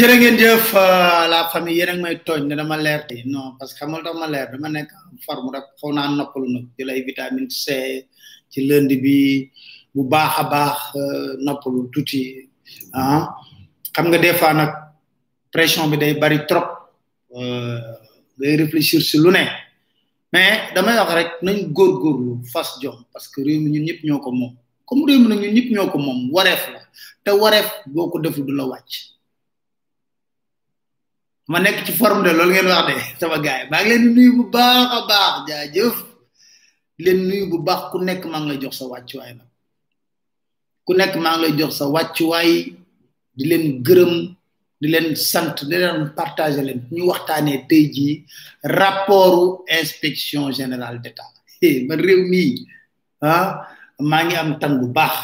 jërë ngeen jëf euh, la famille yéen may tooñ ne dama leer te non parce que xamal tax ma leer dama nekk en forme rek xaw naa noppalu nag. Jël ay vitamine C ci lënd bi bu baax a baax euh, noppalu tuuti ah. Xam nga des fois nag pression bi day bari trop. Euh, ngay réfléchir si lu ne. Mais damay wax rek nañ góorgóorlu fas jom parce que réew mi ñun ñoo ko moom. Comme réew mi nag ñun ñëpp ñoo ko moom wareef la. Te wareef boo ko deful du la wàcc. Ma nekk ci forme de loolu ngeen wax de sama gaay maa ngi leen nuyu bu baax baax jaajëf. Di leen nuyu bu baax ku nekk maa ngi lay jox sa wàccuwaay nag. Ku nekk maa ngi lay jox sa wàccuwaay di leen gërëm di leen sant di leen partager leen. Ñu waxtaanee tey jii rapportu inspection générale d'état. Eh ba réew mii ah maa ngi am tan bu baax.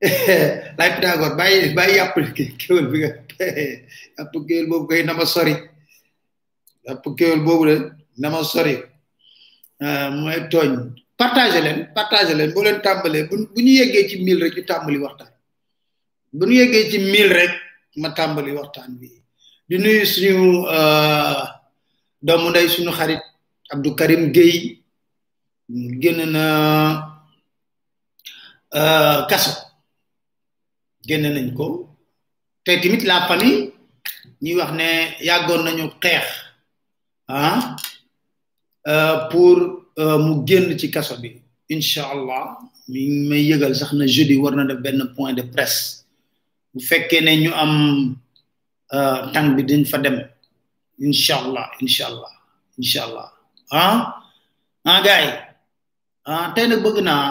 Lay Pythagore bàyyi bàyyi yàpp kéwél bi nga yàpp kéwél boobu koy na ma sori. Yàpp kéwél boobu de na ma sori mooy tooñ. Partager leen partager leen. Tàmbalee bu bu ñu yeggee ci mille rek ñu tàmbali waxtaan. Bu ñu yeggee ci mille rek ma tàmbali waxtaan bi. Di nuyu suñu doomu ndey suñu xarit Abdou Karim Gueye. Génn na kaso. Génn nañ ko. Te tamit la famille ñuy wax ne yàggoon nañu xeex ah pour mu génn ci kaso bi. Incha allah mi may yëgal sax na jeudi war na def benn point de presse. Bu fekkee ne ñu am tàng bi dañ fa dem. Incha allah incha allah incha allah. Ah ah gars yi ah tey nag bëgg naa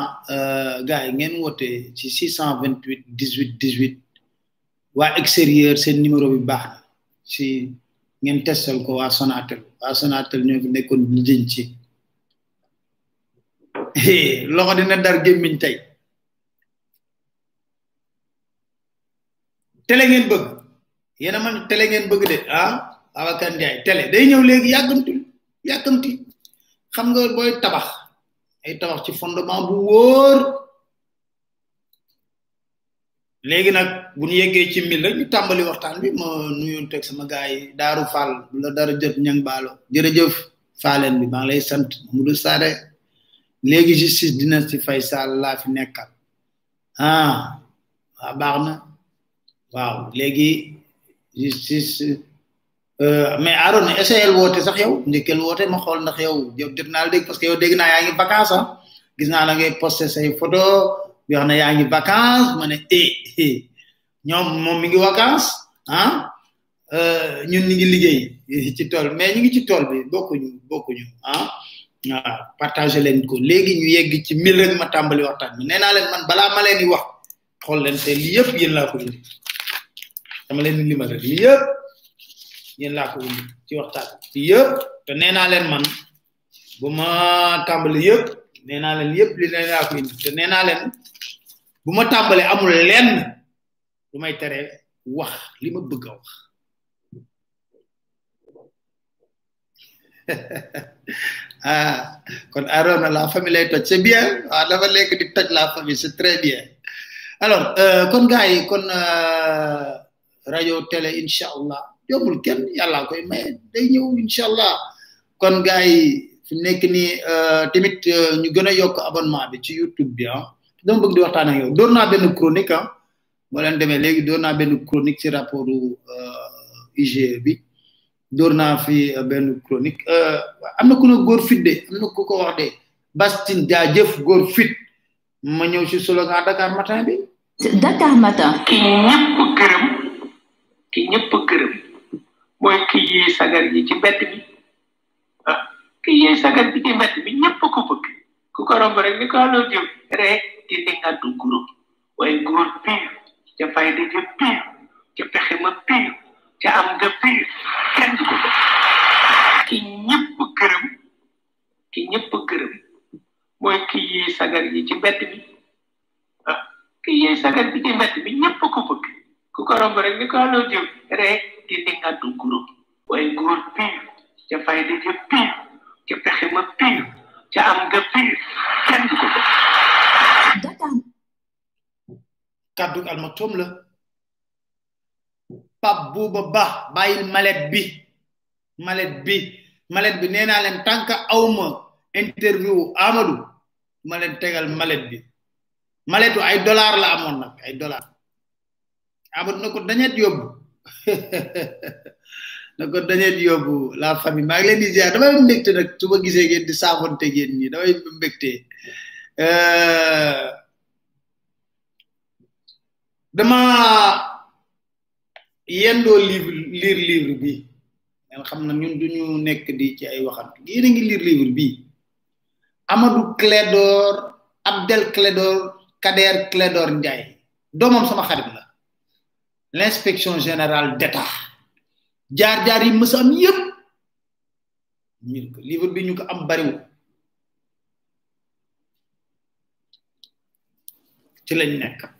gars yi ngeen woote ci 628 18 18 waa extérieur seen numéro bi baax na. Si ngeen testal ko waa Sonatel. Waa Sonatel ñoo fi nekkoon lijjën ci loxo dina dar gémmiñ tey. Télé ngeen bëgg. Yéen a man ngeen bëgg de ah Abacar Ndiaye télé. Day ñëw léegi yàkkamti yàkkamti xam nga booy tabax. Ay tabax ci fondement bu wóor. Léegi nag bu ñu yeggee ci mil rek ñu waxtaan bi ma nuyoon teg sama gars yi daaru fall dara jot ñang baalo. Jërëjëf faaleen bi maa ngi lay sant Mamadou Sade léegi justice dina si fay sall laa fi nekkal. Ah waa baax na. Waaw léegi justice mais Arona essayel woote sax yow? Njëkkeel woote ma xool ndax yow jot jot naa la dégg parce que dégg naa yaa ngi ah. Gis naa la ngay posté say photo bi ne yaa ngi vacance ma ne eh eh. Ñoom moom mi ngi vacance ah euh ñun ñi ngi liggéey ci tool mais ñu ngi ci tool bi bokkuñu bokkuñu ah waaw partager leen ko. Léegi ñu yegg ci mil rek ma tàmbali waxtaan bi. Nee naa leen man balaa ma leen di wax xool leen te lii yëpp yéen laa ko indi. Dama leen di limal rek lii yëpp laa ci waxtaan ci yëpp te nee naa leen man bu ma tàmbali yëpp nee naa leen yëpp li leen laa ko te nee naa leen bu ma tàmbali amul lenn lu may tere wax li ma bëgg wax ah kon Arona la famille lay toj c'est bien waaw dafa lekk di toj la famille c'est très bien alors euh, kon gars yi kon euh, rajo télé incha allah yombul kenn yàlla koy maye day ñëw incha allah kon gars yi fi nekk nii euh, tamit ñu gën a yokk abonnement bi ci YouTube bi ah. Dama bëgg di waxtaan ak yow. Naa benn chronique ah boo leen demee léegi door naa benn chronique ci rapport IGE bi door naa fi benn chronique am na ku ne góor fit de am na ku ko wax de. Bastine jaajëf góor fit. Ma ñëw ci slogan Dakar matin bi. Dakar Matin. ki ñëpp gërëm ki ñëpp gërëm mooy ki yee sagar yi ci mbedd bi ah ki yee sagar bi ci mbedd bi ñëpp ko bëgg. Ku ko romb rek ni ko loo jëm. Rek di dinga du groupe waaye góor piir ca fayda ja piir ca pexe ma piir ca am nga piir kenn du ko bëgg ki ñëpp gërëm ki ñëpp gërëm mooy ki yee sagar yi ci mbedd bi ki yee sagar bi ci mbedd bi ñëpp ko bëgg ku ko romb rek ni ko loo jëm rek di dinga du groupe waaye góor piir ca fayda ja piir ca pexe ma piir ca am nga piir kenn du ko bëgg Dakar. kaddu almaktoum la. Pap buuba ba bàyyil malet bi. Malet bi. Malet bi nee naa leen tànk awma interview amadou ma tegal malet bi. Maletu ay dollar la amoon nag ay dollar. Amadou na ko dañet yóbbu. Na ko dañet yóbbu la famille. Maa ngi leen di ziar. Damay mbégte su ma gisee ngeen di saabonte ngeen ñi damay mbégte. Dama yendoo livre lire livre bi ngeen xam na ñun duñu nekk di ci ay waxantu. Yéen a ngi lire livre bi. Amadou clédor abdel clédor kader clédor ndiaye. Doomam sama xarit la. L'inspection générale d'état. Jaar jaar yi mësa am yépp. Ñun ko livre bi ñu ko am bariwul. Ci lañ nekk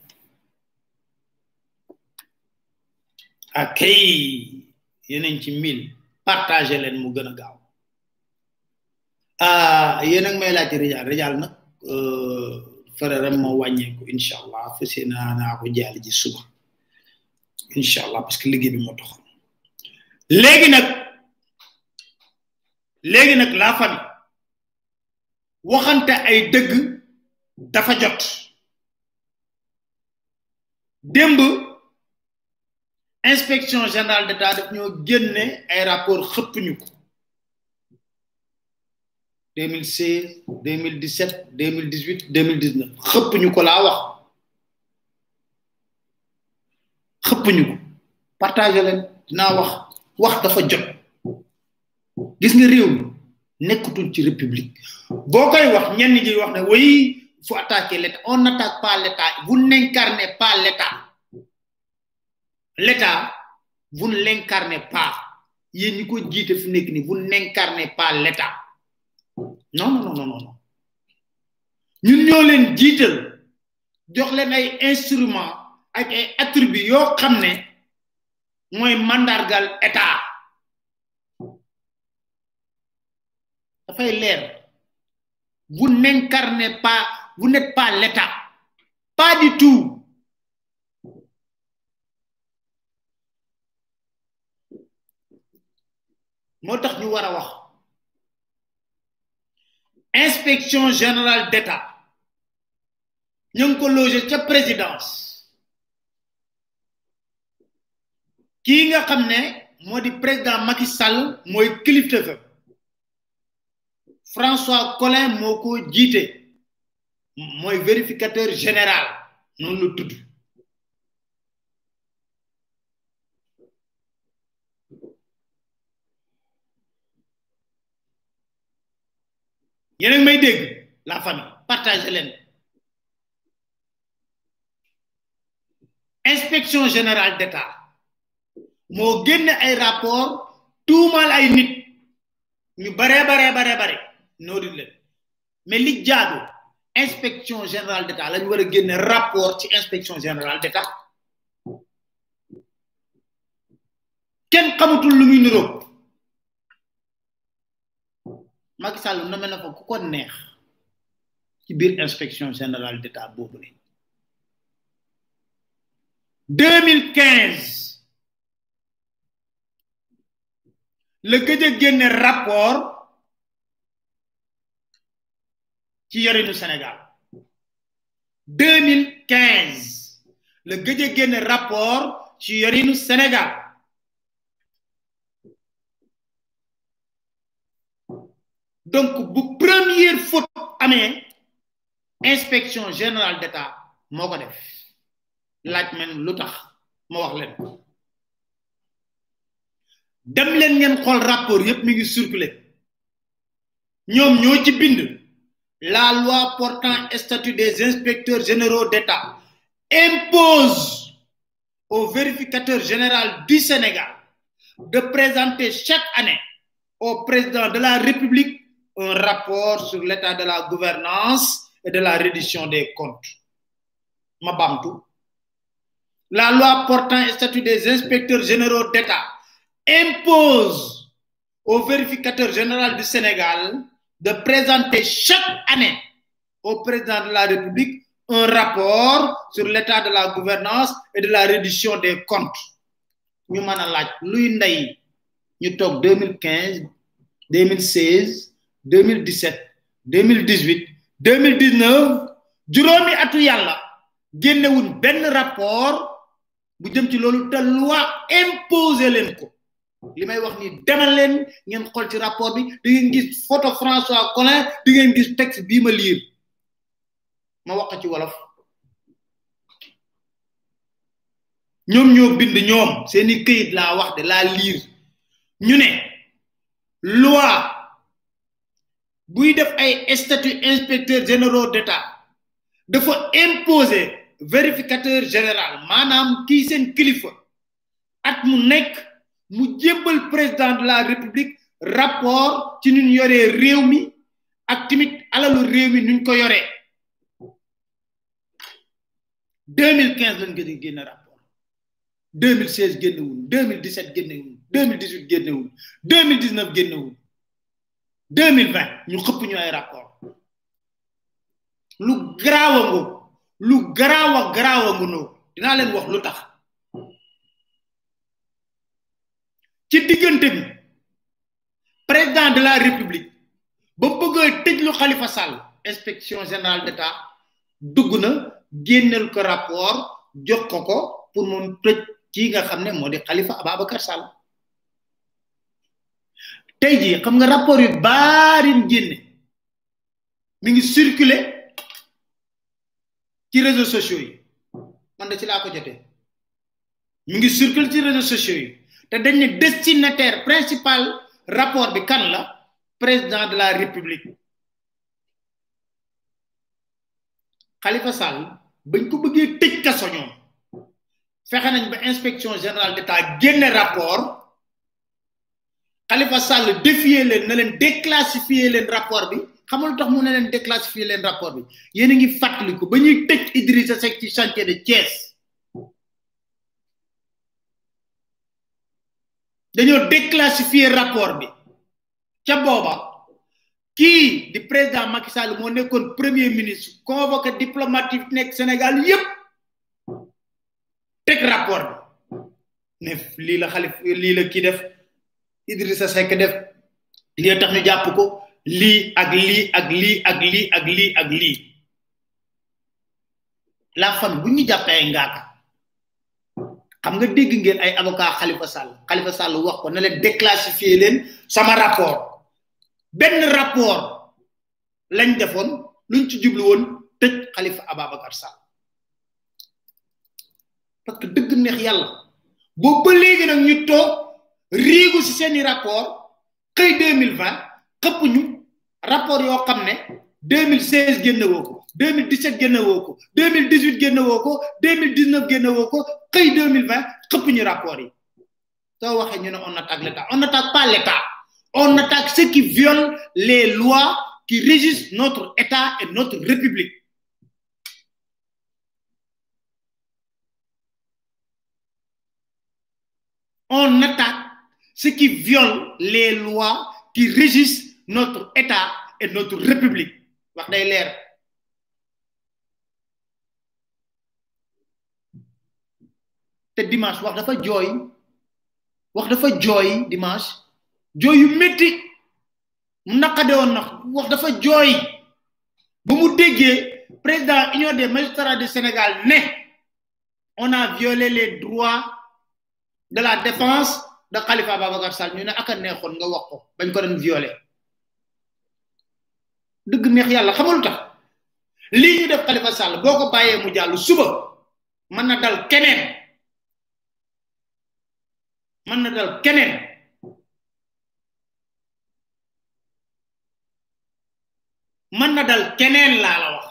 akay yeneen ci mille partagé leen mu gën a gaaw. Ah yéen ak may laaj rijal rijal nag frère moo wàññeeku incha allah fas naa naa ko jaali ji suba incha allah parce que liggéey bi moo taxoon. Léegi nag léegi ay dëgg dafa jot. Démb inspection générale d'état daf ñoo génne ay rapport xëpp ñu ko 2016 2017 2018 2019 xëpp ñu ko laa wax. Xëpp ñu ko. Partagé leen dinaa wax. Wax dafa jot. Gis nga réew mi ci république. Boo koy wax ñenn ñi wax on n'attaque pas l'état. Vous n'incarnez pas l'état l'état vous ne l'incarnez pas. Vous n'incarnez pas l'état. Non non non non non ñun ñoo leen jiital jox leen ay instrument ak ay attributs yoo xam ne mandargal état. Leer. Vous n'incarnez pas vous n'êtes pas l'état. Pas du tout moo tax ñu inspection générale d'état. Ñu ngi ko logé ca présidence. Kii nga xam ne moo président Macky Sall mooy François Collin moo ko jiite. Mooy vérificateur général. Noonu la tudd yéen a ngi may dégg la famille partagé leen. Inspection générale d'état moo génne ay rapport tuumal ay nit ñu bare bare bare bare noodit leen. Mais li jaadu inspection générale d'état lañu war a génne rapport ci inspection générale d'état. Kenn xamatul lu muy niroog Macky Sall nommé na fa ku ko neex générale d'état boobu ne 2015 la gëj a génne rapport ci yorinu Sénégal. 2015 la gëj a génne rapport ci yorinu Sénégal donc bu première faute amee inspection générale d'état moo def. Laaj men wax dem rapport mi ngi circuler. Ñoo ci bind la loi portant statut des inspecteurs généraux d'état impose au vérificateur général du Sénégal de présenter chaque année au président de la République un rapport sur l'état de la gouvernance et de la reddition des comptes. Ma bamtu. La loi portant statut des inspecteurs généraux d'État impose au vérificateur général du Sénégal de présenter chaque année au président de la République un rapport sur l'état de la gouvernance et de la reddition des comptes. toog 2015 2016 2017 2018 2019 juróomi atu yàlla génnewuñ benn rapport bu jëm ci loolu te loi imposé leen ko. Li may wax ni demal leen ngeen ci rapport bi di ngeen gis photo François Collin di ngeen gis texte bii ma ma wax ci wolof. Ñoom ñoo bind ñoom seeni laa wax de laa liir ñu ne loi buy def ay statut inspecteur généraux d'état dafa imposer vérificateur général maanaam kii seen kilifa at mu nekk mu jébbal président de la république rapport ci nuñ yoree réew mi ak timit alalu réew mi nuñ ko yoree. 2015 lañ gën a génne rapport. 2016 génnewul 2017 génnewul 2018 génnewul 2019 génnewul. 2020 ñu xëpp ñu ay rapport. Lu garaawa ngo lu garaawa garaawa ngo no dinaa leen wax lu tax. Ci président de la république ba bëgg tëj lu Khalifa Sall inspection générale d'état dugg na rapport jox ko pour moom tëj kii nga xam tey jii xam nga rapport yu baarin génne mi ngi circuler ci réseaux sociaux yi. Man da ci laa ko jotee. Mi ngi circuler ci réseaux sociaux yi. Te dañ ne destinataire principal rapport bi kan la? Président de la république. Khalifa Sall bañ ko bëggee tëj kaso ñoom. Fexe nañ ba inspection générale d'état génne rapport Khalifa Sall défier leen na leen déclassifier leen rapport bi. Xamul tax mu ne leen déclassifier leen rapport bi. Yéen a ngi fàttaliku ba ñuy tëj Idrissa Seck ci chantier de Thiès. Dañoo déclassifier rapport bi. Ca booba kii di président Macky Sall moo nekkoon premier ministre convoqué diplomatique nekk Sénégal yépp teg rapport bi. Ne lii la xalif lii la kii def Idrissa Seck def lii tax ñu jàpp ko lii ak lii ak lii ak lii ak lii ak lii. La fan bu ñu jàppee ay xam nga dégg ngeen ay avocat Khalifa Sall Khalifa Sall wax ko na leen déclassifier leen sama rapport. Benn rapport lañ defoon luñ ci jublu woon tëj Khalifa Ababacar Sall. Parce que dëgg neex yàlla boobu ba léegi ñu toog riigu seeni rapport xëy 2020 xëpp ñu rapport yoo xam ne 2016 génne woo ko 2017 génne woo ko 2018 génne woo ko 2019 génne woo ko xëy 2020 xëpp ñu rapport yi. On attaque l'état on n'attaque pas l'état on attaque ceux qui violent les lois qui régissent notre état et notre république. On attaque ceux qui violent les lois qui régissent notre état et notre république. Dimanche dimanche. Président des magistrats Sénégal on a violé les droits de la défense de Khalifa Babacar Sall ñu ne aka neexoon nga wax ko bañ ko doon violé dëgg neex yàlla xamalu tax? Lii ñu def Khalifa Sall boo ko bàyyee mu jàll suba mën na dal keneen. Mën na dal keneen. Mën na dal keneen laa la wax.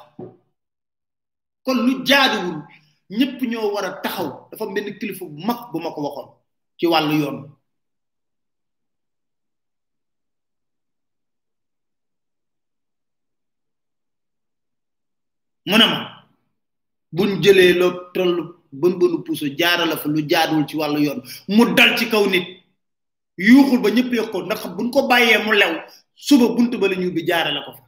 Kon lu jaaduwul ñëpp ñoo war a taxaw. Dafa benn kilifa bu mag bu ma ko waxoon ci wàllu yoon. mu ne ma buñ jëlee loo toll bën bënu puso jaarala fa lu jaaduwul ci wàllu yoon mu dal ci kaw nit yuuxul ba ñëppee ko ndax buñ ko bàyyee mu lew suba bunt ba la ñu bi jaarale ko fa.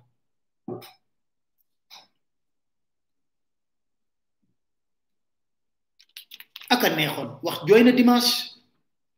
Aka neexoon wax jooy na dimanche.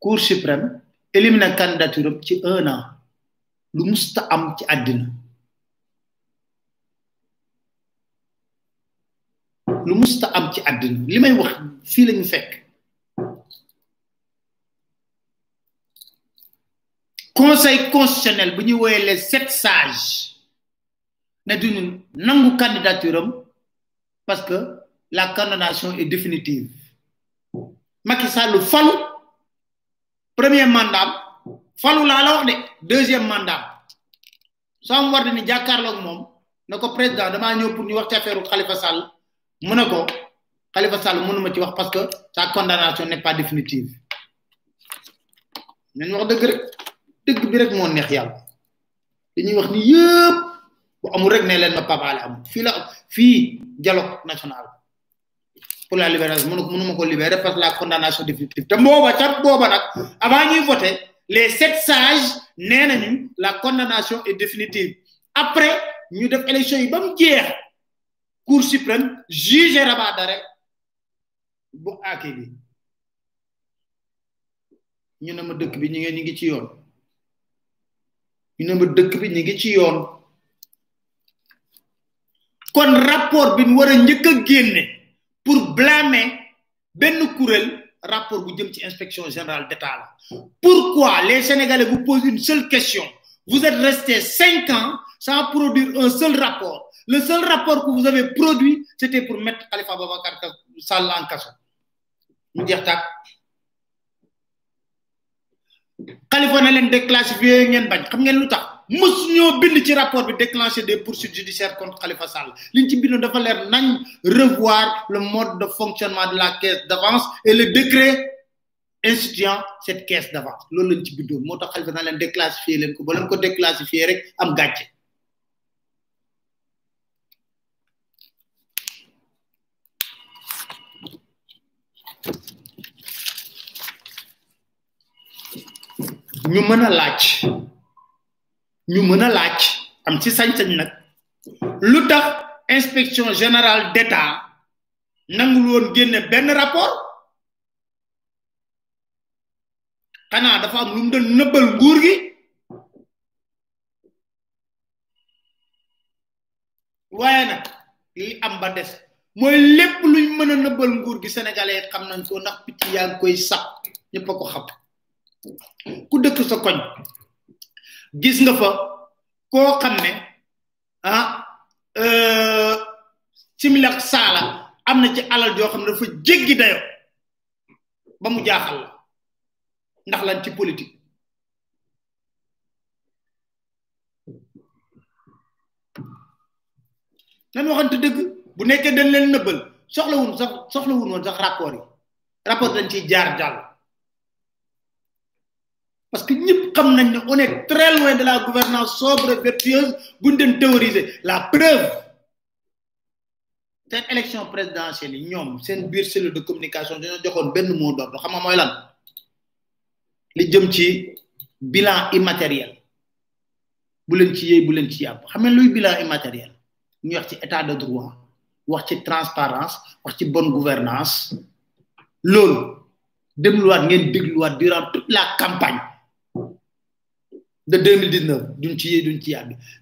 cour suprême éliminer candidature ci un an. Lu musta am ci lu musta am ci wax conseil constitutionnel bu les sept sages ne duñu nangu candidature parce que la condamnation est définitive. Macky Sall premier mandat falu la de deuxième mandat. Soo am war ni jàkkaarloog moom ne ko président damaa ñëw pour ñu wax ci affaire Khalifa Sall. Khalifa Sall parce que sa condamnation n'est pas définitive. Nañ wax dëgg rek dëgg bi rek moo neex ne leen ma fii la dialogue national pour la libération. Mënu mënuma ko libérer parce la condamnation définitive. Avant ñuy voter les sept sages la condamnation est définitive. Après ñu def élection yi ba mu jeex cour suprême juge rabat d'arrêt bu aaki bi ñu ne ma ngi ne kon rapport bi pour blâmer benn kuréel rapport bu jëm inspection générale d'État pourquoi les Sénégalais vous posent une seule question? Vous êtes resté cinq ans sans produire un seul rapport. Le seul rapport que vous avez produit c'était pour mettre Khalifa Babacar Sall en kaso. Mu jeex tàkk. Khalifa na leen déclassifié ngeen bañ. Xam ngeen lu mës ñoo bind ci rapport déclencher des poursuites judiciaires contre Khalifa Sall. Liñ ci dafa revoir le mode de fonctionnement de la caisse d'avance et le décret instituant cette caisse d'avance. Loolu lañ ci bindoon. Moo tax Khalifa na leen déclassifié leen ko. Ba leen ko déclassifié rek am gàcce. Ñu mën a laaj ñu mën a laaj am ci sañ-sañ nag lu tax inspection générale d'État nangul woon génne benn rapport? Xanaa dafa am lu mu doon nëbbal nguur gi? Waaye nag li am ba des mooy lépp luñ mën a nëbbal nguur gi sénégalais xam nañ ko ndax picc yaa koy sax ñëpp a ko xam. Ku dëkk sa koñ gis nga fa koo xam ne ah similak saala am na ci alal joo xam ne dafa jéggi dayo ba mu jaaxal la ndax lan ci politique. Nan waxante dëgg? Bu nekkee dañ leen nëbbal soxlawun sax soxlawun woon sax rapport yi. Rapport dañ ciy jaar jàll. Parce que nañ ne on est très loin de la gouvernance sobre vertueuse buñ den théoriser. La preuve seen élection présidentielle seen biir cellule de communication benn mot d'ordre. Xam nga mooy lan? Li jëm bilan immatériel. Bu leen ci luy bilan immatériel? Ñu wax ci état de droit wax ci transparence wax ci bonne gouvernance. Loolu dégluwaat ngeen dégluwaat durant toute la campagne de 2019 duñ ci duñ ci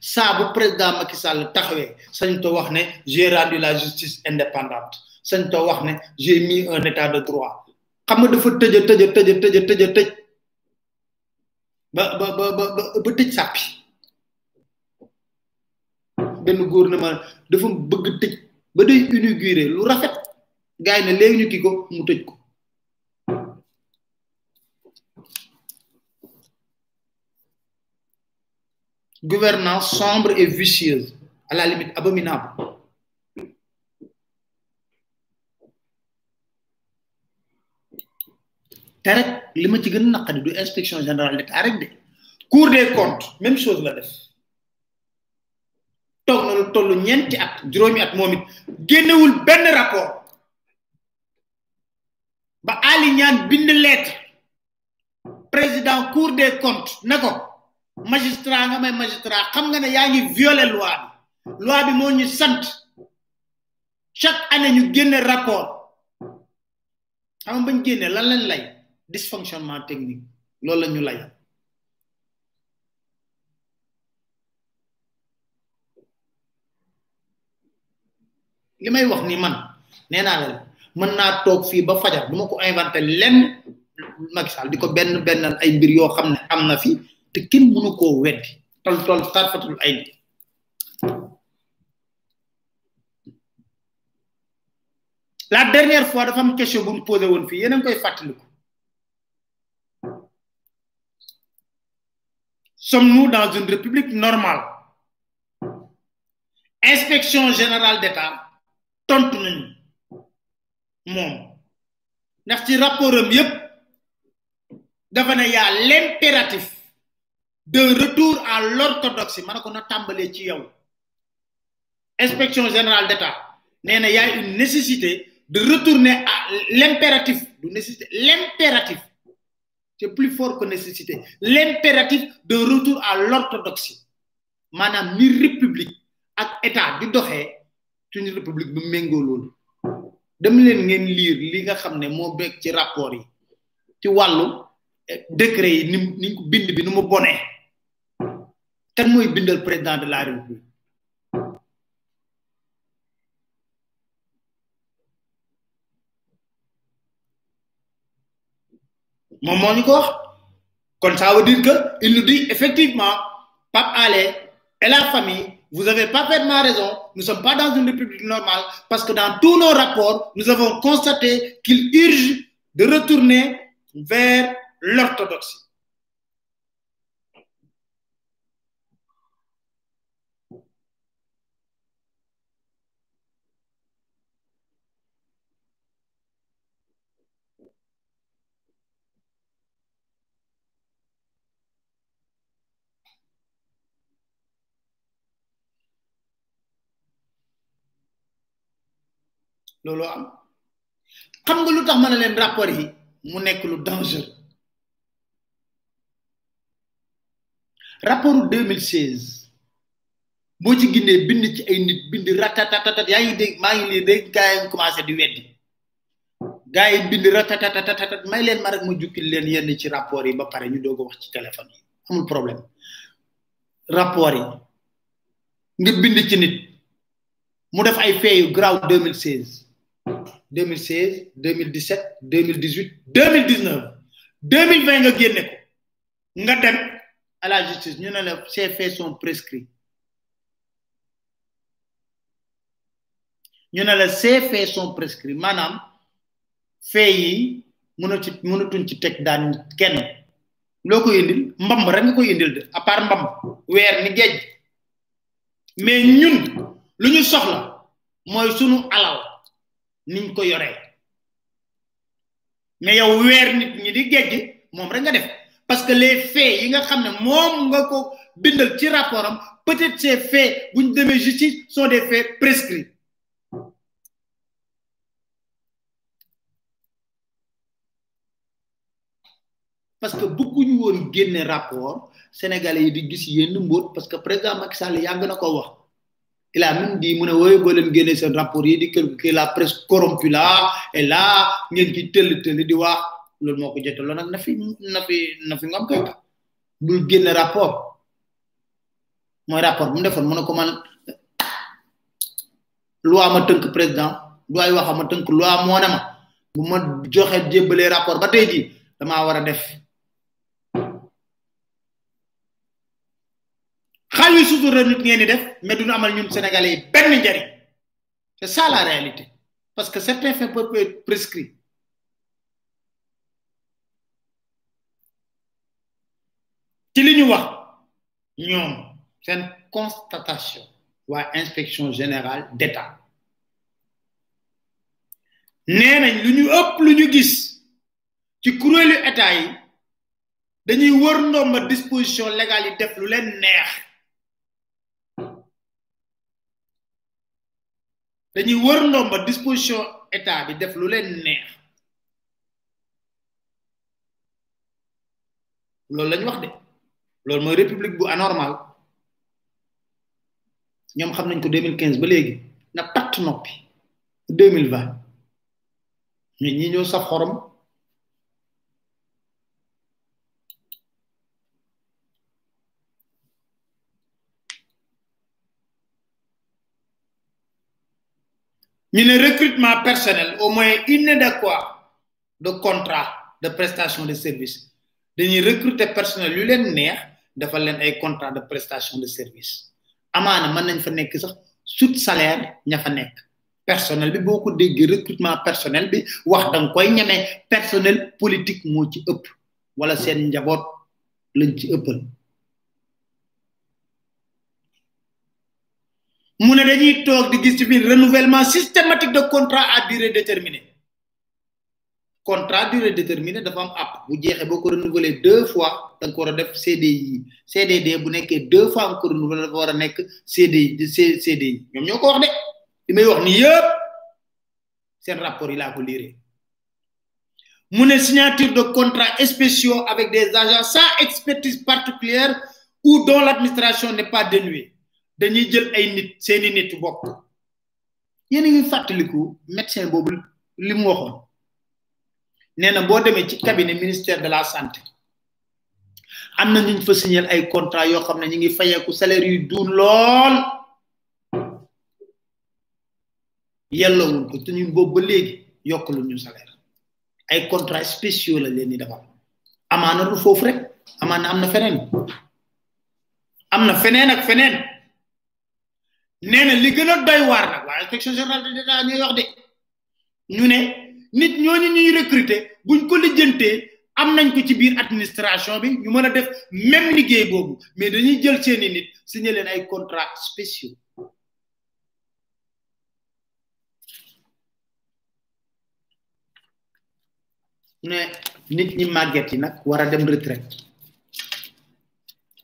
saa bu président Macky Sall taxawee sañ to wax ne j'ai rendu la justice indépendante. Sañ to wax ne j'ai mis un état de droit. Xam nga dafa tëj a tëj a tëj a tëj a tëj a tëj. Ba ba ba ba ba tëj sàppi benn gouvernement dafa bëgg tëj ba day inauguré lu rafet. Gaay ne léegi ñu ki ko mu tëj ko gouvernance sombre et vicieuse à la limite abominable. Te rek générale cour des comptes même chose la def. Toog na lu toll ñeenti at at rapport. Ba Ali ñaan bind lettre. Président cour des comptes ko magistrat nga may magistrat. Xam nga ne yaa ngi violer loi bi. Loi bi moo ñu sant. Chaque année ñu génne rapport. Xam nga bañ génne lan lañ lay? Dysfonctionnement technique. Loolu la ñu lay. Li may wax ni man nee naa la mën naa toog fii ba fajar du ma ko inventé lenn Macky Sall di ko benn benn ay mbir yoo xam ne am na fi. La dernière fois dafa am question bu mu posé woon fii yéen a ngi koy fàttaliku. Sommes-nous dans une république normale? Inspection générale d'état tontu nañu moom. Ndax ci rapport am yépp dafa ne yaa l'impératif de retour à l'orthodoxie. Ma ne ko na tàmbalee ci yow. Inspection générale d'état nee na une nécessité de retourner à l'impératif. Du nécessité l'impératif. C'est plus fort que nécessité. L'impératif de retour à l'orthodoxie. Maanaam ni république ak état di doxee suñu république bu méngoo loolu. Dem leen ngeen lire li nga xam ne moo bekk ci rapport yi. Ci wàllu décret yi ni ni bind bi nu mu bonee kan mooy bindal président de la république? Moom ça veut dire que il nous dit effectivement Pape Alé et la famille vous avez parfaitement raison nous sommes pas dans une république normale parce que dans tous nos rapports nous avons constaté qu'il urge de retourner vers l'orthodoxie loolu am. Xam nga lu tax ma ne leen rapport yi mu nekk lu dangereux. Rapport 2016 boo ci gindee bind ci ay nit bind ratatatatat yaa ngi dégg maa ngi lii dégg gaa yi commencé di weddi. Gaa yi bind ratatatatat may leen ma rek ma jukkil leen yenn ci rapport yi ba pare ñu doog a wax ci téléphone yi. Amul problème. Rapport yi. Nga bind ci nit. Mu def ay fait yu graw 2016 2016 2017 2018 2019 2020 nga génne ko. Nga à la justice. Ñu ne la ces faits sont prescrits. Ñu ne la ces faits sont prescrits. Maanaam faits yi mëna ci mënatuñ ci teg daan kenn. Loo koy indil mbamb rek nga koy indil de à part ni mais ñun niñ ko yoree. Mais yow weer nit ñi di géej moom rek nga def. Parce que les faits yi nga xam ne moom nga ko bindal ci rapport am peut-être ces faits bu ñu demee justice sont des faits prescrits. Parce que bëgguñu woon génne rapport sénégalais yi di gis yenn mbóot parce que président Macky Sall yàgg na ko wax Il a même dit, mon oui, vous allez gagner ce rapport, il dit que la presse corrompue là, et là, il dit tel, tel, il dit, ouais, le mot que j'ai dit, on a fait, on a fait, on a fait, on a fait, vous gagnez rapport. Mon rapport, mon défaut, mon commande, loi ma tënk président waaye wax ma tënk loi moo ne ma. Bu ma joxe jébbalee rapport ba tey jii damaa war a def mais sénégalais c'est ça la réalité. Parce que certains faits peuvent être prescrits. Ci li ñu wax constatation waa inspection générale d'état. Nee nañ lu ñu ëpp lu ñu gis ci disposition légale dañuy wër ndomba disposition état bi def lu leen neex. Loolu lañ wax de. Loolu mooy république bu anormal. Ñoom xam nañ ko 2015 ba léegi. Na patt noppi. 2020 mais ñi ñoo saf xorom. Ñu ne recrutement personnel au moyen inadéquat de contrat de prestation de service. Dañuy recruter personnel yu leen neex defal leen ay contrat de prestation de service. Amaana mën nañ fa nekk sax salaire ña fa nekk. Personnel bi boo ko recrutement personnel bi wax danga koy ñeme. Personnel politique moo ci ëpp. Wala seen njaboot lañ ci ëppal mu ne dañuy toog di gis ci renouvellement systématique de contrat à durée déterminée. Contrat durée déterminée dafa am app bu jeexee boo renouveler deux fois da nga ko def CDI CDD bu nekkee deux fois nga ko renouveler dafa war a CDI CDI ñoom ñoo ko wax de. Li wax ni yëpp seen rapport yi laa ko liiree mu ne signature de contrats spéciaux avec des agents sans expertise particulière ou dont l'administration n'est pas dénuée dañuy jël ay nit seeni nit bokk. Yéen a ngi fàttaliku médecin boobu li mu waxoon. Nee na boo demee ci cabinet ministère de la santé am na ñu fa ay contrat yoo xam ne ñu ngi fayeeku salaire yu duun lool. Yellowul ko te ñun boobu ba léegi yokkulu ñu salaire. Ay contrat spéciaux la leen di defal. Amaana foofu rek amaana am na feneen. Am na feneen ak feneen. Nee na li gën a doy waar nag waa inspection générale de l'état ñuy wax de ñu ne nit ñooñu ñuy recruter buñ ko lijjantee am nañ ko ci biir administration bi ñu mën a def même liggéey boobu mais dañuy jël seeni nit signé ay contrat spéciaux. Ne nit ñi màgget yi nag war a dem retraite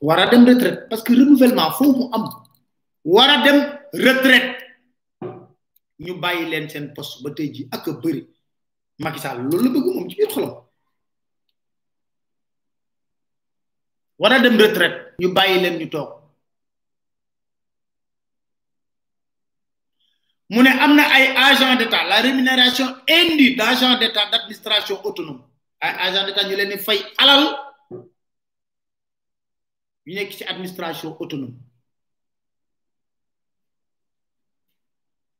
war a dem retraite parce que renouvellement foofu am war a dem retraite. Ñu bàyyi leen seen poste ba tey ji ak bëri. Macky Sall loolu la moom ci biir xolam. War a dem retraite. Ñu bàyyi leen ñu toog. Mu ne am na ay agent d'état. La rémunération indue d'agent d'état d'administration autonome. Ay agent d'état ñu leen di fay alal. Ñu nekk ci administration autonome.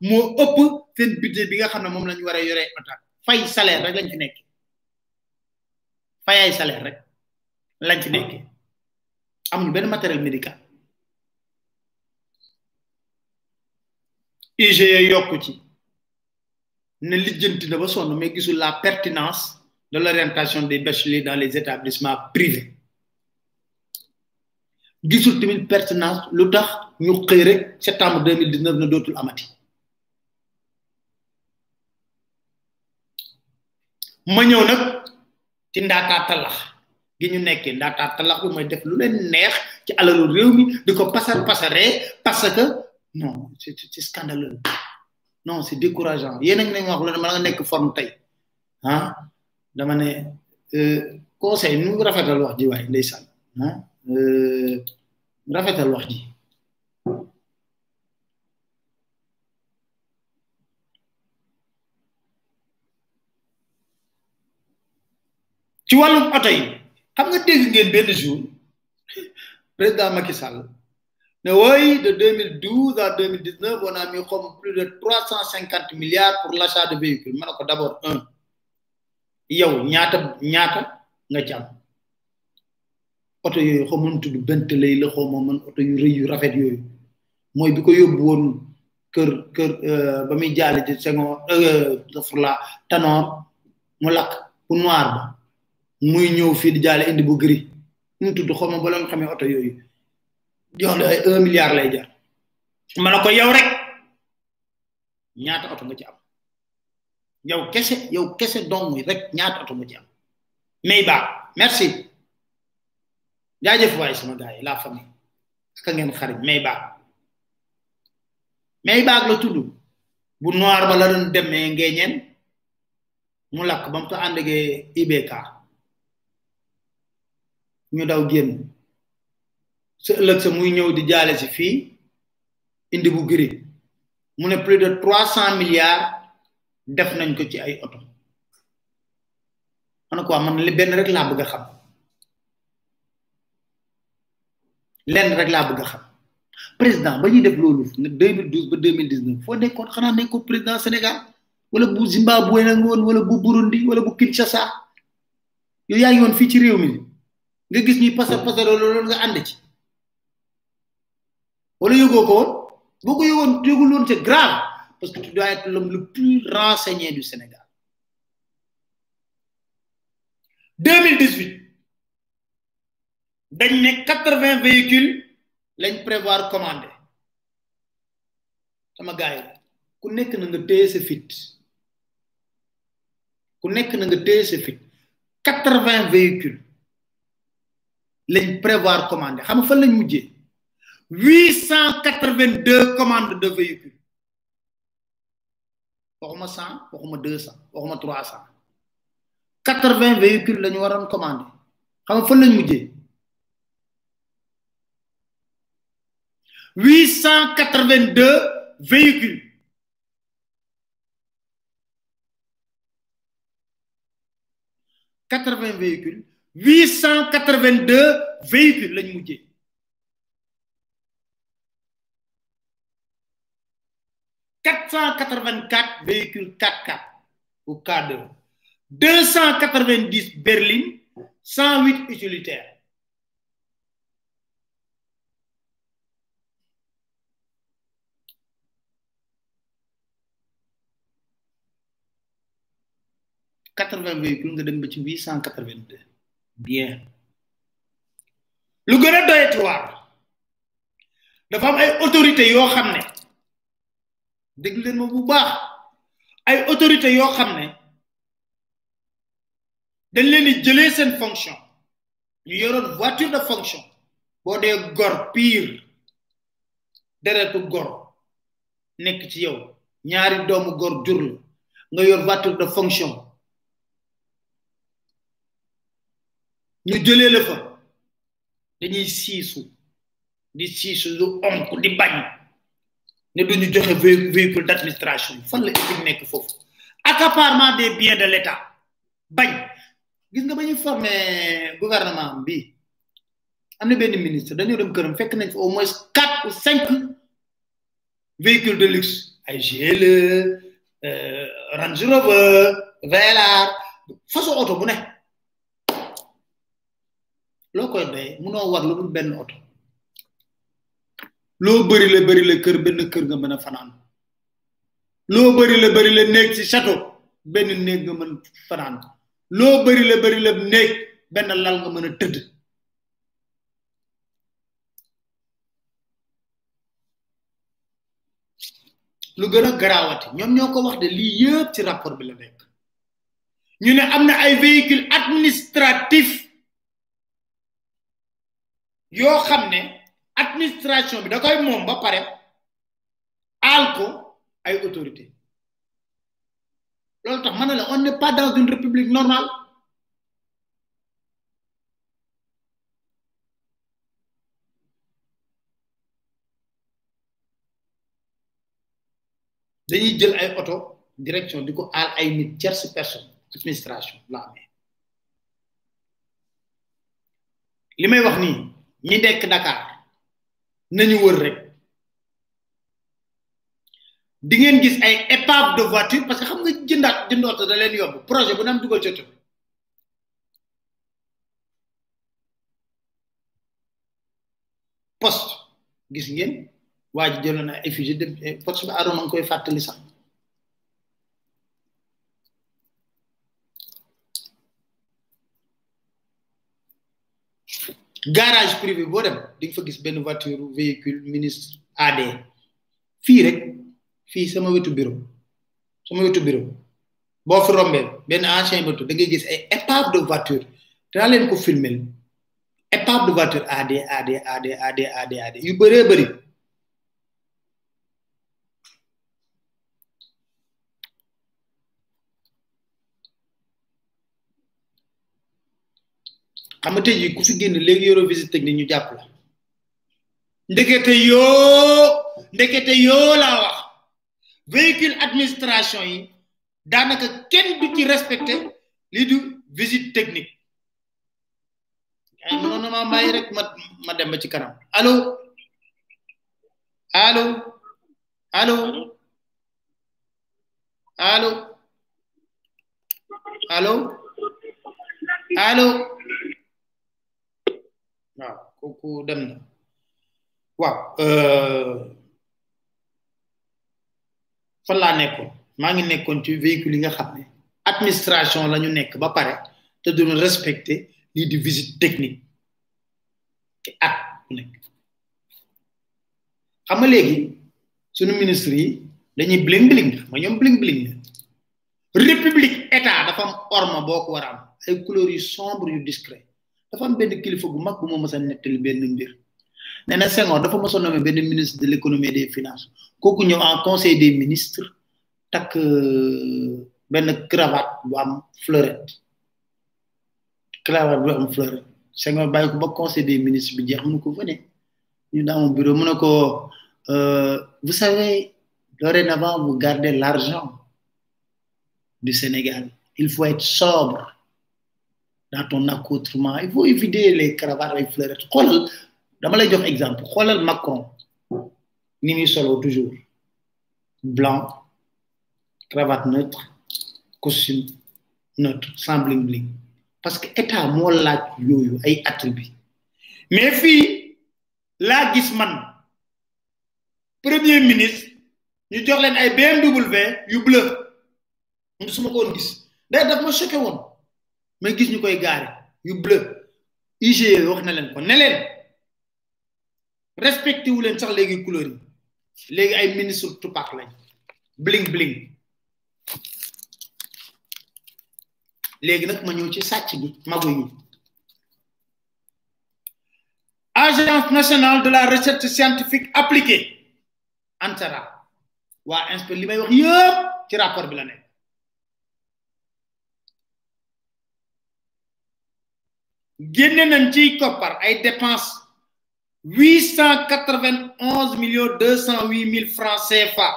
moo ëpp seen budget a otaal fay salaire salaire rek lañ la pertinence de l'orientation des bacheliers dans les établissements privés. Gisul tamit pertinence lu tax ñu xëy septembre 2019 na dootul amati ma ñëw nag ci ndaataa talax gi ñu nekkee. Ndaataa talax bi mooy def lu leen neex ci alalu réew mi di ko pasar pasaree parce que non c'est c'est scandaleux. Non c'est décourageant. Yéen a ngi nañ wax lu ne ma nekk forme tey. Ah dama ne conseil nu rafetal wax ji waay ndeysaan. Ah rafetal wax ji. Ci wàllum oto yi xam nga dégg ngeen benn jour président Macky Sall ne woy de 2012 à 2019 on a mis comme plus de 350 milliards pour l'achat de véhicules. Ma ne ko d'abord un yow ñaata ñaata nga ci am? Oto yooyu xaw ma tudd bent lay la xaw ma man oto yu rëy yu rafet yooyu. Mooy bi ko yóbbu woon kër kër ba muy jaale Senghor la Tanor mu lakk bu noir ba. Muy ñëw fii di jaale indi bu gris. Mu tudd xaw ma ba la xamee oto yooyu. Jox la ay un milliard lay jar. Ma ne ko yow rek. Ñaata oto nga ci am? Yow kese yow kese dong rek ñaata oto nga ci am? Mais baax merci. Jaajëf waay sama gars yi la famille. Aka ngeen xarit mais baax mais baax la tudd. Bu noir ba la doon demee ngeeñeen. Mu lakk ba mu ko àndagee IBK ñu daw génn. Sa ëllëg sa muy ñëw di jaale si fii indi bu gris mu ne plus de trois cent milliards def nañ ko ci ay oto. Man quoi man li benn rek laa bëgg a xam. Lenn rek laa bëgg a xam. Président ba ñuy def loolu ne 2012 ba 2019 foo nekkoon xanaa nekkoon président Sénégal? Wala bu Zimbabwe la wala bu Burundi wala bu Kinshasa? Yow yaa ngi woon fii ci réew mi nga gis ñuy pasar pasar loolu nga ànd ci. Wala yëgoo ko woon? Boo ko yëgoon yëgul woon c'est grave parce que tu dois être l'homme le plus renseigné du Sénégal. 2018 dañ ne 80 véhicules lañ prévoir commander. Sama gars yi ku nekk na nga téye sa fit ku nekk na nga téye sa fit 80 véhicules lañ prévoir commandé xam fa lañ mujjé 882 commandes de véhicules. Waxuma 100 waxuma 200 waxuma 300 80 véhicules lañ waron commandé. Xam fa lañ mujjé 882 véhicules. quatre-vingts véhicules. 882 véhicules lañ mujjee quatre cent quatre vingt quatre véhicules quatre quatre ou quatre deux cent quatre vingt dix berlines cent huit utilitaires. quatre vingt véhicules nga dem ba ci huit cent quatre vingt deux bien. Lu gën a doyati dafa ay autorité yoo xam ne dégg leen ma bu baax ay autorité yoo xam ne dañ leen di jëlee seen fonction ñu yoroon voiture de fonction boo dee gor pire deretu gor nekk ci yow ñaari doomu gor jur nga yor voiture de fonction ñu jëlee la fa. dañuy siisu di siisu lu onk di bañ ne duñu joxe véhicule d'administration. Fan la éthique nekk foofu? Accaparement des biens de l'État. Bañ. Gis nga ba ñuy formé gouvernement bi am na benn ministre dañoo dem këram fekk nañ fi au moins quatre ou cinq véhicules de luxe. Ay GLE Range Rover Velar façon oto bu ne. Loo koy doyee munoo war lu dul benn oto. loo bëri la kër benn kër nga mën a fanaan. loo bëri la bëri néeg ci château benn néeg nga mën fanaan. loo bëri la bëri néeg benn lal nga mën a tëdd. lu gën a garaawati ñoom ñoo ko wax de lii yëpp ci rapport bi la nekk. ñu ne am na ay véhicule administratif yoo xam ne administration bi da koy moom ba pare aal ko ay autorité. Loolu tax ma ne la on n'est pas dans une république normale. Dañuy jël ay oto direction di ko aal ay nit tierce personne administration la amee li may wax nii ñi nekk Dakar nañu wër rek. Di ngeen gis ay épave de voiture parce que xam nga jëndaat jëndoot da leen yomb projet bu nam dugal ci poste. Gis ngeen? Waa ji jëloon na effigie de poste bi aroon nga koy fàttali sax garage privé boo dem di nga fa gis benn voiture véhicule ministre AD fii rek fii sama wetu bureau sama wetu bureau. Boo fi rombee benn ancien moto da ngay gis ay épave de voiture. Dinaa leen ko filmer. Épave de voiture AD AD AD AD AD yu bëree bëri. Xam nga ku fi génn léegi yoro visite technique ñu jàpp la. Ndekete yoo ndekete yoo laa véhicule administration yi daanaka kenn du ci respecté lii du technique. Ay mënoon na maa bàyyi rek ma ma dem ba ci kanam. Allo? Allo? Allo? Allo? Allo? Allo? Waaw kooku dem na. Waaw fan laa nekkoon? Maa ngi nekkoon ci véhicule yi ne administration la ñu nekk ba pare te duñu respecté lii di visite technique te at bu bling bling bling bling république état dafa am orma boo ko war a am. Ay couleurs yu sombre dafa am benn kilifa ministre de l'économie et des finances. Conseil des ministres benn cravate cravate fleurette. Conseil des ministres dans mon bureau ko vous savez dorénavant vous gardez l'argent du Sénégal. Il faut être sobre dans ton accoutrement. Il faut éviter les cravates les fleurettes. Xoolal dama lay jox exemple. Xoolal Macron. Ni solo toujours. Blanc cravate neutre costume neutre sans bling bling. Parce que état moo laaj yooyu ay attributs. Mais fii laa gis man premier ministre ñu jox leen ay BMW yu bleu. Musuma ko woon gis. Day daf ma choqué mais gis ñu koy gaare yu bleu. IGE wax na leen ne leen respecté wu leen tupac lañ. Bling bling. Léegi nag ma ci agence nationale de la recherche scientifique appliquée ANSARA waa wax rapport génne nañ ciy koppar ay dépenses. huit cent quatre vingt onze millions deux cent huit mille francs CFA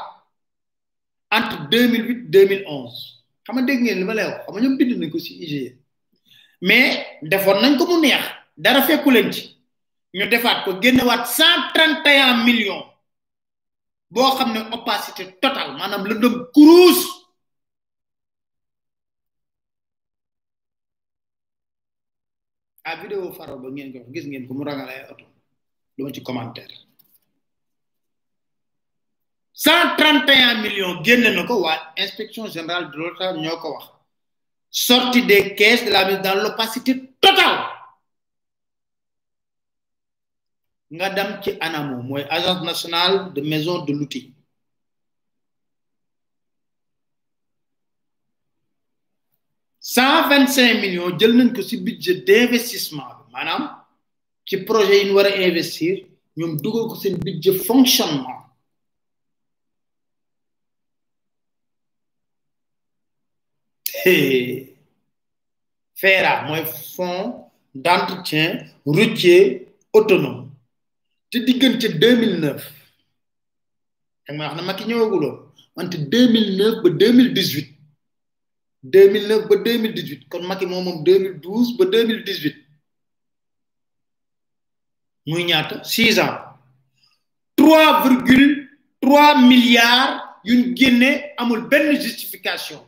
entre deux mille huit deux mille onze. Xam nga dégg ngeen li ma lay wax xam nga ñoom bind nañ ko ci IGE mais defoon nañ ko mu neex dara fekku leen ci. Ñu defaat ko génnewaat cent trente et un millions boo xam ne opacité totale maanaam lëndëm kuruus a vidéo ba millions inspection générale de l'État ñoo sortie des caisses dans l'opacité totale. Nga ANAMO agence nationale de maison de l'outil cent vingt cinq millions jël nañ ko ci budget d'investissement bi maanaam ci projet yi ñu war investir ñoom dugal ko seen budget fonctionnement. FERA mooy fonds d'entretien routier autonome. Te diggante deux mille neuf da nga wax ne Macky ñëwaguloon wante deux mille neuf ba deux mille dix huit deux mille neuf ba deux mille dix huit kon Macky moom moom deux mille douze ba deux mille dix huit muy ñaata? Six ans. trois virgule trois milliards yuñ génne amul benn justification.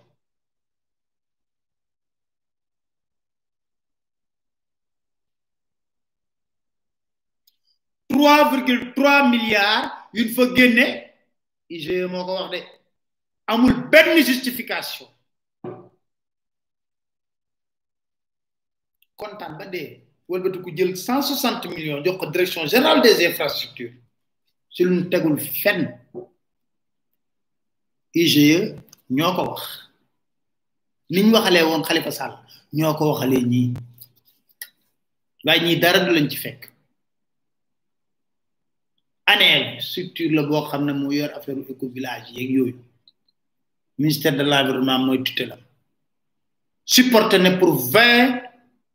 trois virgule trois milliards yuñ fa génne IGE moo ko wax de amul benn justification kontaan ba dee. Wëlbati ku jël cent soixante millions jox ko direction générale des infrastructures. Si lu ñu tegul fenn IGE ñoo ko wax. Ni ñu waxalee woon Khalifa Sall ñoo ko waxalee ñii. Waaye ñii dara du lañ ci fekk. ANEL structure la boo xam ne moo yor affaire éco village yeeg yooyu. Ministère de l'environnement mooy tutelle supporté ne pour vingt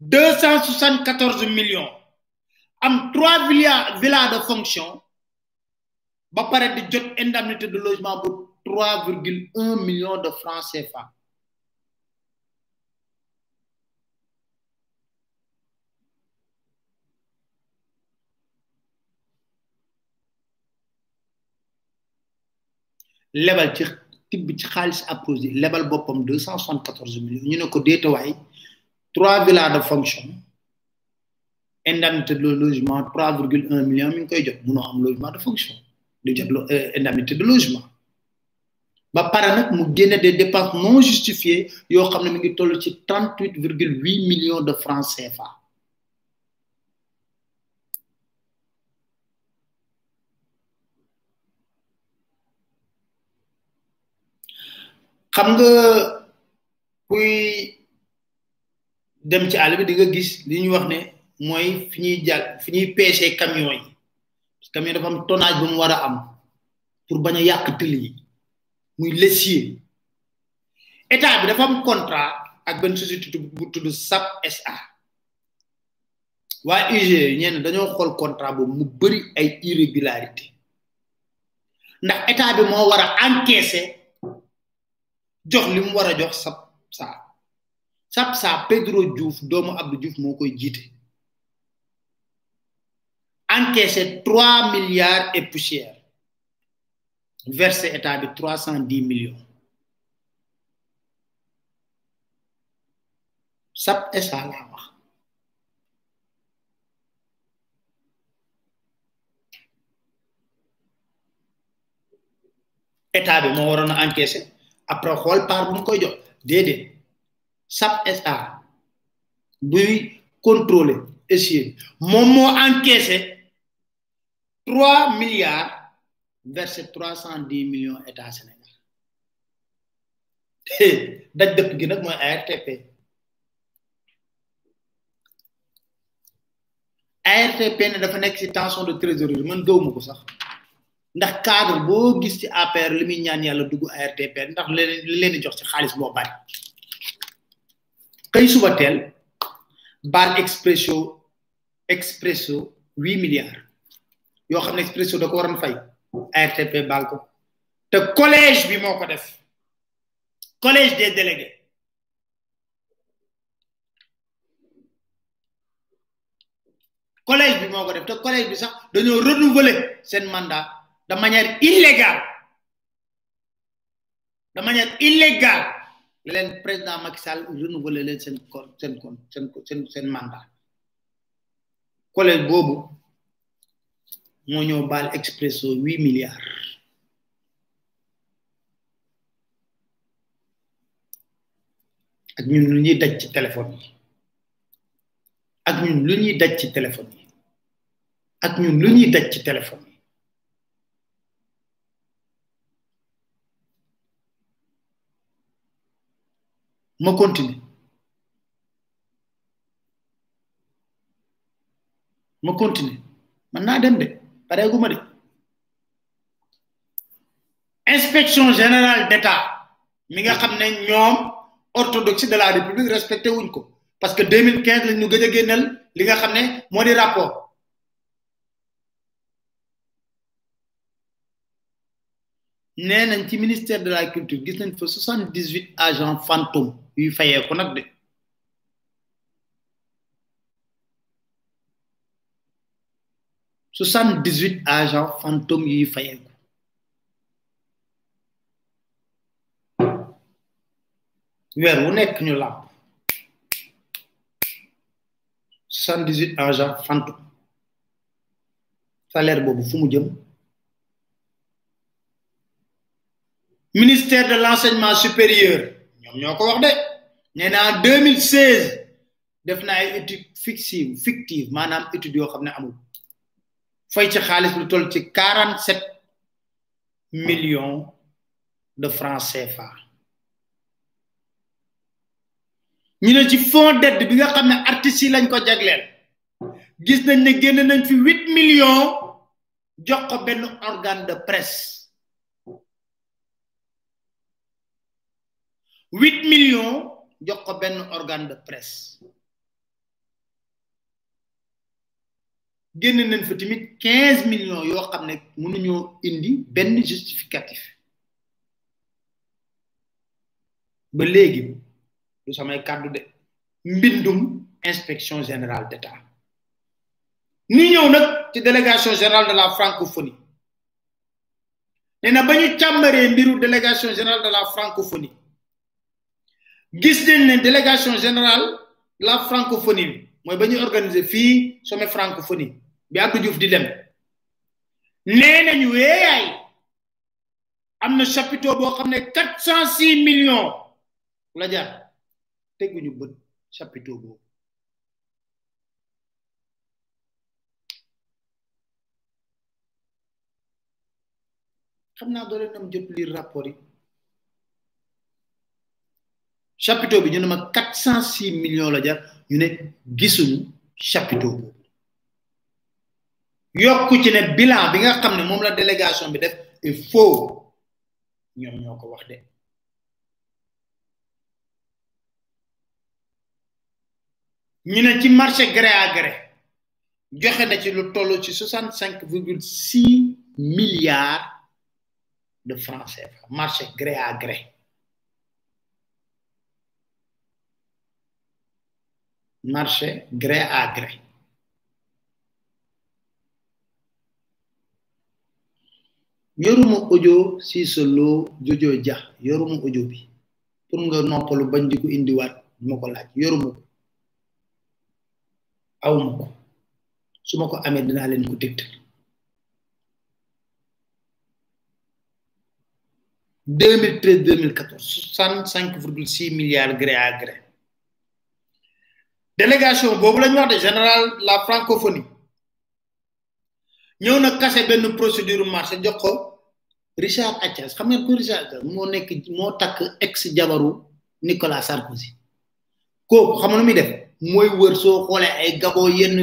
deux cent soixante quatorze millions. Am trois villas villas de fonction ba pare di jot indemnité de logement bu trois virgule un million de francs CFA. Lebal ci tibb ci xaalis apposé lebal boppam deux cent soixante quatorze millions. Ñu ne ko trois villas de fonction. Indemnité de logement trois virgule un million mi ngi koy munoo am logement de fonction. Di jot indemnité de logement. Ba pare nag mu génne des dépenses non justifiées yoo xam ne mi ngi ci trente huit virgule huit millions de francs CFA. Xam nga kuy dem ci àll bi di nga gis li ñuy wax ne mooy fi ñuy jàll fi ñuy pêcher camion yi. Camion dafa am tonnage bu mu war a am pour bañ a yàq tël yi. Muy lessier. État bi dafa am contrat ak benn société bu tudd SAP SA waa UG ñenn dañoo xool contrat boobu mu bëri ay irrégularité. Ndax état bi moo war a encaisser jox li mu war a jox sap sap saa Pedro Diouf doomu Abdou Diouf moo koy jiite. Encaissé trois milliards et poussière. Versé état bi trois cent dix millions. Sap esa laa wax. État bi moo waroon a encaissé. Après xool part bu mu koy jox. Déedéet SAP SA buy contrôler essier moom moo encaissé trois milliards versé trois cent dix millions état Sénégal. Daj dëpp gi nag mooy ARTP ARTP ne dafa nekk ci tension de trésorerie man gëwuma ko sax. Ndax cadre boo gis ci APR li muy ñaan yàlla dugg ARTP ndax leen leen jox ci xaalis boo bari xëy suba teel baal expresso huit milliards yoo xam ne expresso da ko waroon fay ARTP baal ko. Te collège bi moo ko def collège des délégués. Collège bi moo ko def te collège bi sax dañoo renouveler seen mandat de manière illégale de manière illégale. Leen président Macky Sall renouveler leen seen kon seen kon seen seen seen mandat collège boobu moo ñëw baal expresso huit milliards ak ñun lu ñuy daj ci téléphone yi. Ak ñun lu ñuy daj ci téléphone yi. Ak ñun lu ñuy daj ci téléphone ma continue. Ma continue. Man naa dem de pareeguma de. Inspection générale d'état. Mi nga xam ne ñoom orthodoxie de la république respecté wuñ parce que 2015 lañ ñu gëj a génnal li nga xam ne moo ministère de la culture. Gis nañ fa 78 agents fantômes yuy agents fantômes yuy fayeeku. Weer wu nekk ñu làmp. soixante agents fantômes. Salaire boobu fu mu ministère de l'enseignement supérieur nee na en deux mille seize def na ay étude fictive fictive maanaam étude yoo xam ne amul. Fay ci xaalis lu toll ci quarante sept millions de francs CFA. Ñu ne ci fond d'aide bi nga xam ne artistes yi lañ ko jagleel. Gis nañ ne génn nañ fi huit millions jox ko benn de presse. Huit millions jox ko benn organe de presse. Génn nañ fa tamit quinze millions yoo xam ne mënuñoo indi benn justificatif. Ba léegi du samay kàddu de. Mbindum inspection générale d'état. Ni ñëw nag ci délégation générale de la francophonie. Nee na ba ñu mbiru délégation générale de la francophonie gis nañ ne délégation générale la francophonie bi mooy ba ñuy organiser fii sommet francophonie bi di dem. nee nañu weeyaay am na chapiteau boo millions la jar teguñu bët chapiteau boobu. Rapport chapiteau bi ñu ma quatre cent six millions la jar ñu ne gisuñu chapiteau boobu. Yokku ci ne bilan bi nga xam ne moom la délégation bi def il faut ñoom ñoo ko wax de. Ñu ne ci marché gré à gré joxe na ci lu toll ci soixante cinq virgule six milliards de francs CFA marché gré à gré marché gré à gré yoruma audio si solo jojo ja yoruma audio bi. Pour nga noppalu bañ di ko indiwaat ma ko laaj yoruma ko awma ko su ma ko amee dinaa leen ko milliards gré à gré délégation boobu lañ wax de la francophonie. Ñëw na kase procédure marché jox Richard Attias xam ngeen ko Richard ex jabaru Nicolas Sarkozy. Kooku xam nu muy def? Mooy wër soo xoolee ay gabo yenn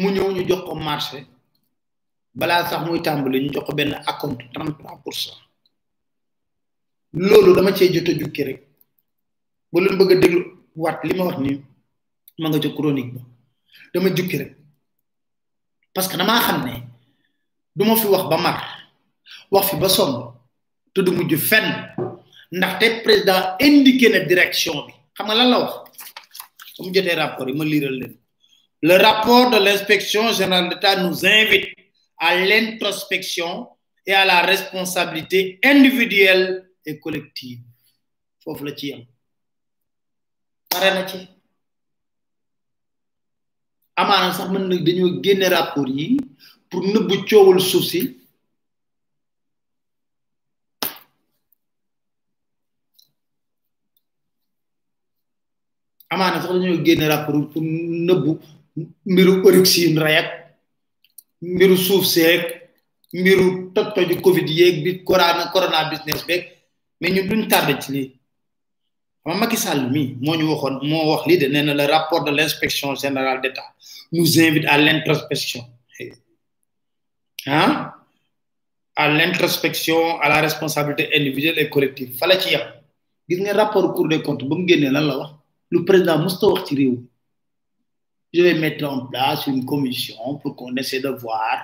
mu ñëw ñu jox ko marché balaa sax muy tàmbali ñu jox ko trois pour cent. Loolu dama cee jot a jukki rek. Ba leen bëgg a déglu waat li ma wax nii ma nga ca chronique ba. Dama jukki rek. Parce que damaa xam ne du ma fi wax ba mar wax fi ba sonn te du mujj fenn. Ndaxte président indiqué na direction bi. Xam nga lan la wax? Ba mu jotee rapport yi ma liiral leen le rapport de l'inspection générale d'État nous invite à l'introspection et à la responsabilité individuelle et collective. Foofu la ci yam. Pare na ci. Amaana sax mën na dañoo génne rapport yi pour nëbbu coowul suuf si. Amaana sax dañoo génne rapport pour nëbbu mbiru orixine rayat mbiru suuf seeg mbiru toj toju covid yeeg bi corona corona business beeg mais ñun duñ tardé ci lii. Xam Macky Sall mi moo ñu waxoon moo wax lii de nee na le rapport de l'inspection générale d'État nous invite à l'introspection. Hein? À l'introspection à la responsabilité individuelle et collective. Fala ci yam gis nga rapport cour des comptes ba mu génnee lan la wax? Lu président musta wax ci réew je vais mettre en place une commission pour qu'on essaie de voir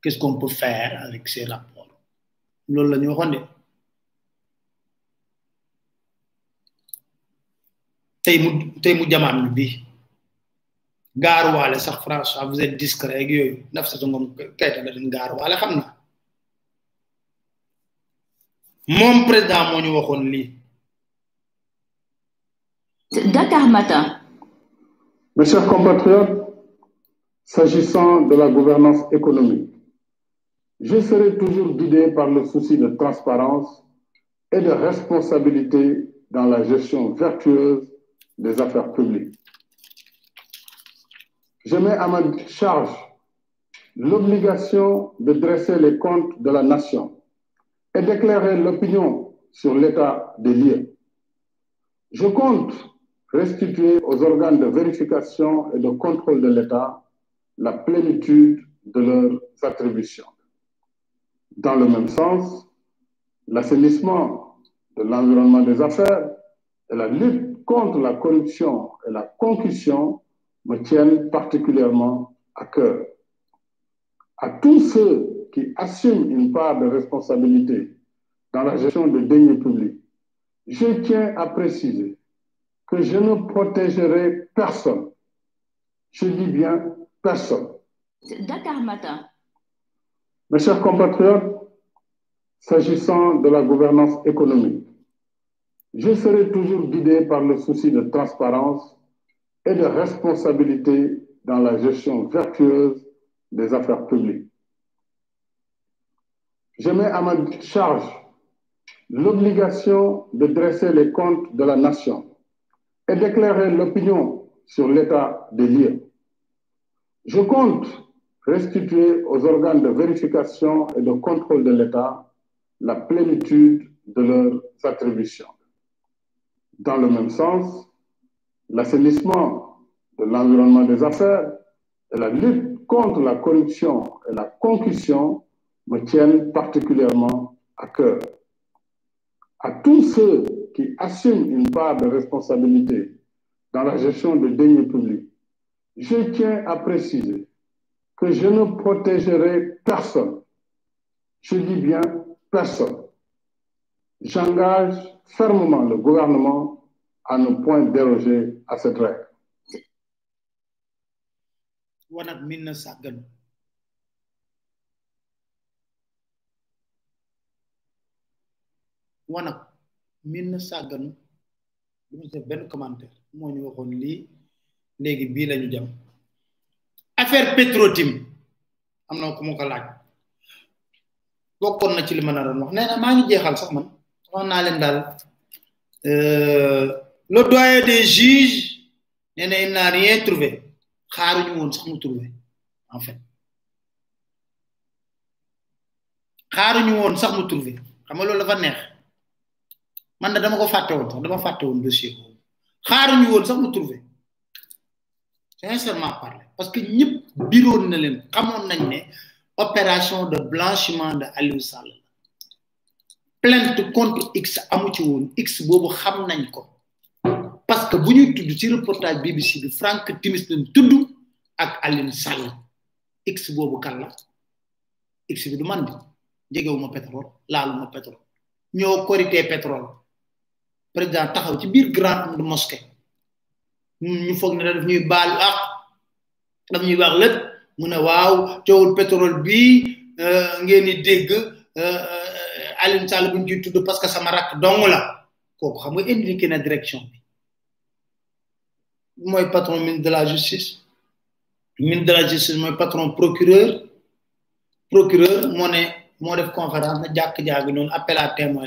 qu'est-ce qu'on peut faire avec ces rapports. Loolu la ñu waxoon de. Tey mu tey mu jamaat ñu bii gaaruwaale sax François vous êtes discret ak yooyu. Naf sa ngom kayta la den gaaruwaale xam na. Moom président moo ñu waxoon lii. Dakar Matin. Mes chers compatriotes, s'agissant de la gouvernance économique, je serai toujours guidé par le souci de transparence et de responsabilité dans la gestion vertueuse des affaires publiques. Je mets à ma charge l'obligation de dresser les comptes de la nation et d'éclairer l'opinion sur l'état des lieux. Je compte restituer aux organes de vérification et de contrôle de l'État la plénitude de leurs attributions. Dans le même sens, l'assainissement de l'environnement des affaires et la lutte contre la corruption et la concussion me tiennent particulièrement à cœur. À tous ceux qui assument une part de responsabilité dans la gestion de deniers publics, je tiens à préciser que je ne protégerai personne. Je dis bien personne. Dakar Matin. Mes chers compatriotes, s'agissant de la gouvernance économique, je serai toujours guidé par le souci de transparence et de responsabilité dans la gestion vertueuse des affaires publiques. Je mets à ma charge l'obligation de dresser les comptes de la nation et d'éclairer l'opinion sur l'état des lieux. Je compte restituer aux organes de vérification et de contrôle de l'État la plénitude de leurs attributions. Dans le même sens, l'assainissement de l'environnement des affaires et la lutte contre la corruption et la concussion me tiennent particulièrement à cœur. À tous ceux qui assument une part de responsabilité dans la gestion de deniers publics, je tiens à préciser que je ne protégerai personne. Je dis bien personne. J'engage fermement le gouvernement à ne point déroger à cette règle. Min na sàgganu benn commentaire moo ñu waxoon lii léegi bii lañu jam affaire Petrotim am na ku ma ko laaj. Bokkoon na ci li ma naroon wax. Nee na maa ngi jeexal sax man. Wax naa leen daal le doyen des juges nee na il n'a rien trouvé. Xaaruñu woon sax mu trouvé en fait. Woon sax mu trouvé. Xam nga loolu dafa neex. Man da dama ko fàtte woon sax dama fàtte woon dossier boobu. Xaaruñu woon sax mu trouvé sincèrement parler parce que ñëpp biroon na leen xamoon nañ ne opération de blanchiment de Aliou Sall plainte contre X amu ci woon X boobu xam nañ ko. Parce que bu ñuy tudd ci reportage BBC bi Frank Timis lañ tudd ak Aliou Sall. X boobu kan la? X bi du man di jegewuma pétrole laaluma pétrole. Ñoo korité pétrole président taxaw ci biir grande mosquée. Ñu foog pétrole bii ngeen dégg rakk dong la. Direction bi. Mooy patron ministre de la justice. Ministre de la justice mooy patron procureur. Procureur moo ne moo def conférence na jàkk jaagi noonu à témoin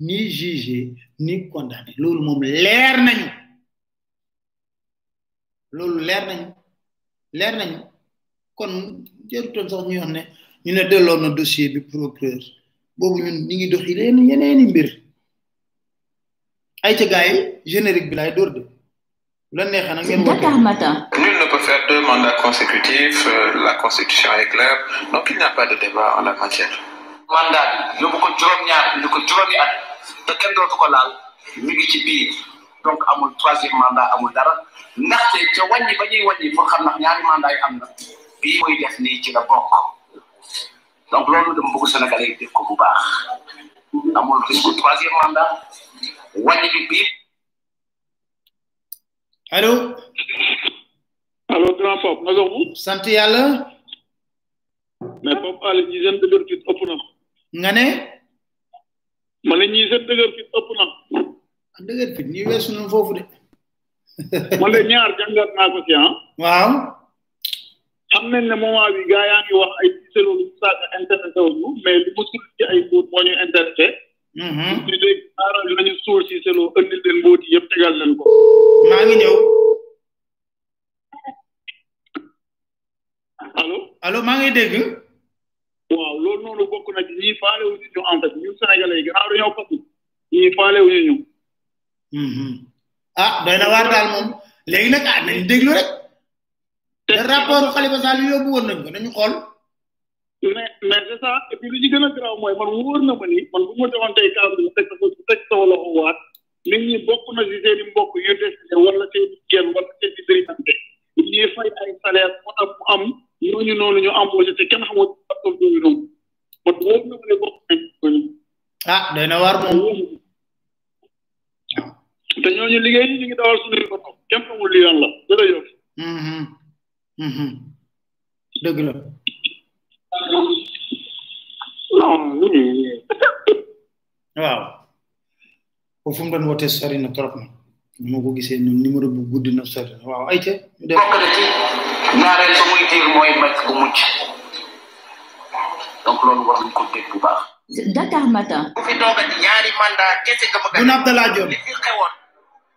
ni jugé ni condamné. Loolu moom leer nañu. Loolu leer nañu. Leer nañu. Kon jërutoon sax ñu wax ne ñu ne delloo na dossier bi procureur. Boobu ñun ñi ngi doxi leen yeneeni mbir. Ay ca gars yi générique bi laay door de. La neexee nag ngeen Dakar Matin. Nul ne peut faire deux mandats consécutifs, euh, la constitution est claire, donc il n'y a pas de débat en la matière. mandat bi yóbbu ko juróom-ñaar indi ko juróomi at te kenn dootu ko laal. mi ngi ci biir. donc amul troisième mandat amul dara. ndaxte ca wàññi ba ñuy wàññi pour xam ndax ñaari mandat yi am na bii mooy def nii ci la bokk. donc loolu dama bëgg Sénégalais yi def ko bu baax. amul risque troisième mandat. wàññi bi bii. Allo allo grand Pape naka mu sant yàlla? Mais Pape Alé ñi seen dëgër ëpp na. Nga ne? Ma ne ñi seen dëgër fit ëpp na. Dëgër fit ñi weesu nañ foofu de. Man de ñaar jàngat naa ko ci ah. Waaw. Xam nañ ne moment bi gaa yaa ngi wax ay selo lu saaga intéressé wu mais li mu sul ci ay mbóot moo ñu intéressé. Ñu dégg aaral nañu suul si selo ëndil leen mbóot yi yëpp tegal leen ko. Maa ngi ñëw. Allo allo maa ngi dégg. Waaw loolu noonu bokk na ci ñii faale wu ñu en fait ñun sénégalais yi gannaaw dañoo fatu ñii faale wu ñu ah doy na waar daal moom. Léegi nag ah nañu déglu rek. Te rapport Khalifa Sall yóbbu woon nañ ko nañu xool. Mais mais c'est ça. Et puis li ci gën a garaaw mooy man wóor na ma ni man bu ma defoon tey cadre bi teg ko teg sa wala waat nit ñi bokk na si seeni mbokk yu décidé wala seeni genn wala seeni ñuy fay ay salaire moo tax mu am ñooñu noonu ñu embauché te kenn xamul facteur yooyu noonu. Wóor na ma ne bokk nañ ko ah doy na waar moom. Te ñooñu liggéey ñu ngi dawal suñuy bopp kenn xamul li yoon la. Jërëjëf dëgg la. Waaw. Foofu mu doon wootee sori na trop na moo ko gisee noonu numéro bu guddi na sori na waaw ay ca ñu def bokk na ci ñaareel ba muy diir mooy mbàkk bu mucc donc loolu war nañ ko dégg bu baax. Dakar Matin. bu fi toogati ñaari mandat kese nga bëgg Boun Abdallah Dionne. li fi xewoon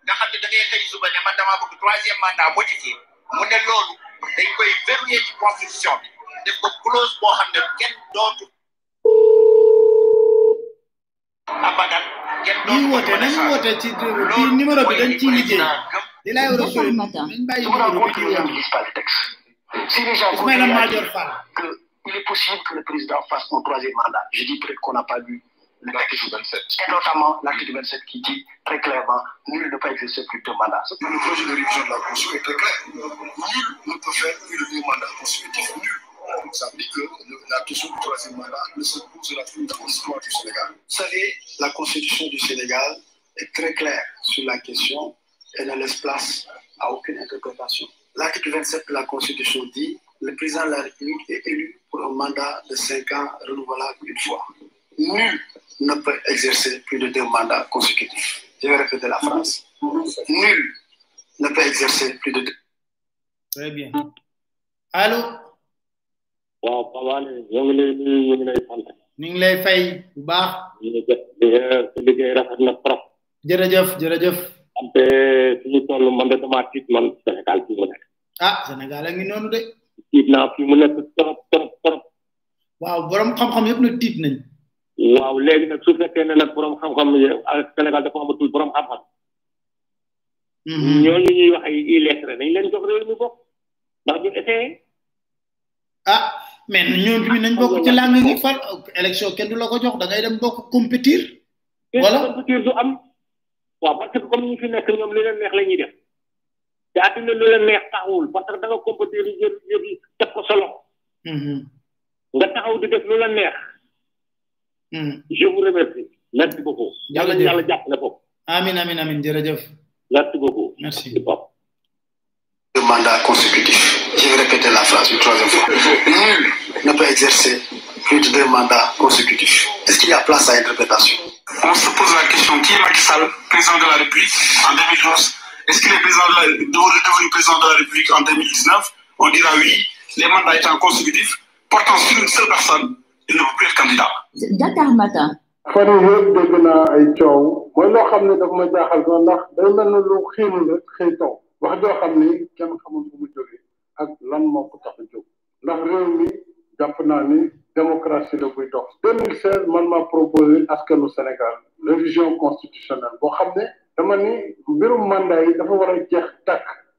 nga xam ne da ngay xëy suba ne man damaa bëgg troisième mandat modifié mu ne loolu dañ koy verrouiller ci constitution bi. def ko clause boo xam ne kenn dootu. Abadan. Woote ci ci numéro bi dañ liggéey nañ que il est possible que le président fasse un troisième mandat, je dis peut-être qu'on n'a pas lu l'article 27. Et notamment l'article 27 qui dit très clairement nul ne peut exercer plus de deux mandats. Le projet de révision de la Constitution est très clair. Nul ne peut faire plus de deux. Nul. Ça veut dire que le- la question du troisième mandat ne se posera plus dans l'histoire du Sénégal. Vous savez, la Constitution du Sénégal est très claire sur la question et ne laisse place à aucune interprétation. L'article 27 de la Constitution dit le président de la République est élu pour un mandat de cinq ans renouvelable une fois. Nul ne peut exercer plus de deux mandats consécutifs. Je vais répéter la phrase. Nul ne peut exercer plus de deux. très bien allo ñu ngi lay fay bu baax. Ngi liggéey rafet na trop. Jërëjëf jërëjëf. Wante suñu toll man de damaa tiit man Sénégal fii mu nekk. Ah Sénégal a ngi noonu de. Tiit naa fii mu nekk trop trop trop. Waaw borom xam-xam yëpp nag tiit nañ waaw léegi nag su fekkee ne nag borom xam-xam ak Sénégal dafa amatul borom xam-xam. Ñooñu ñuy wax ay illettré nañ leen jox réew mi bopp. Ndax ñu essayé ah mais ñoom tamit nañ bokk ci làng gi fal élection kenn du la ko jox da ngay dem bokk compétir. Voilà. compétir du am. Waaw parce que comme ñu fi nekk ñoom li leen neex la ñuy def. Te àddina lu leen neex taxawul parce que da nga compétir yi jël yëf yi teg ko solo nga taxaw di def lu la neex. Je vous remercie. Merci beaucoup. Yàlla Jërëjëf. na ko amin amin amin. Jërëjëf. Merci beaucoup. Merci. Deux mandats consécutifs. Je vais répéter la phrase une troisième fois. Nul ne peut exercer plus de deux mandats consécutifs. Est-ce qu'il y a place à interprétation? On se pose la question qui est Macky Sall, président de la République en 2012 Est-ce qu'il est président de la, devenu devenu président de la République en 2019 On dira oui. Les mandats étant consécutifs, portant sur une seule personne, il ne peut plus être candidat. Dakar Matin. fan yii yëpp dégg naa ay coow mooy loo xam ne daf ma jaaxal sax ndax day mel ne lu xiinu rek xëy taw wax joo xam ni kenn xamul fu mu ak lan moo ko tax a démocratie la buy dox. 2016 man maa proposé Sénégal révision constitutionnelle boo xam ne dama mandat yi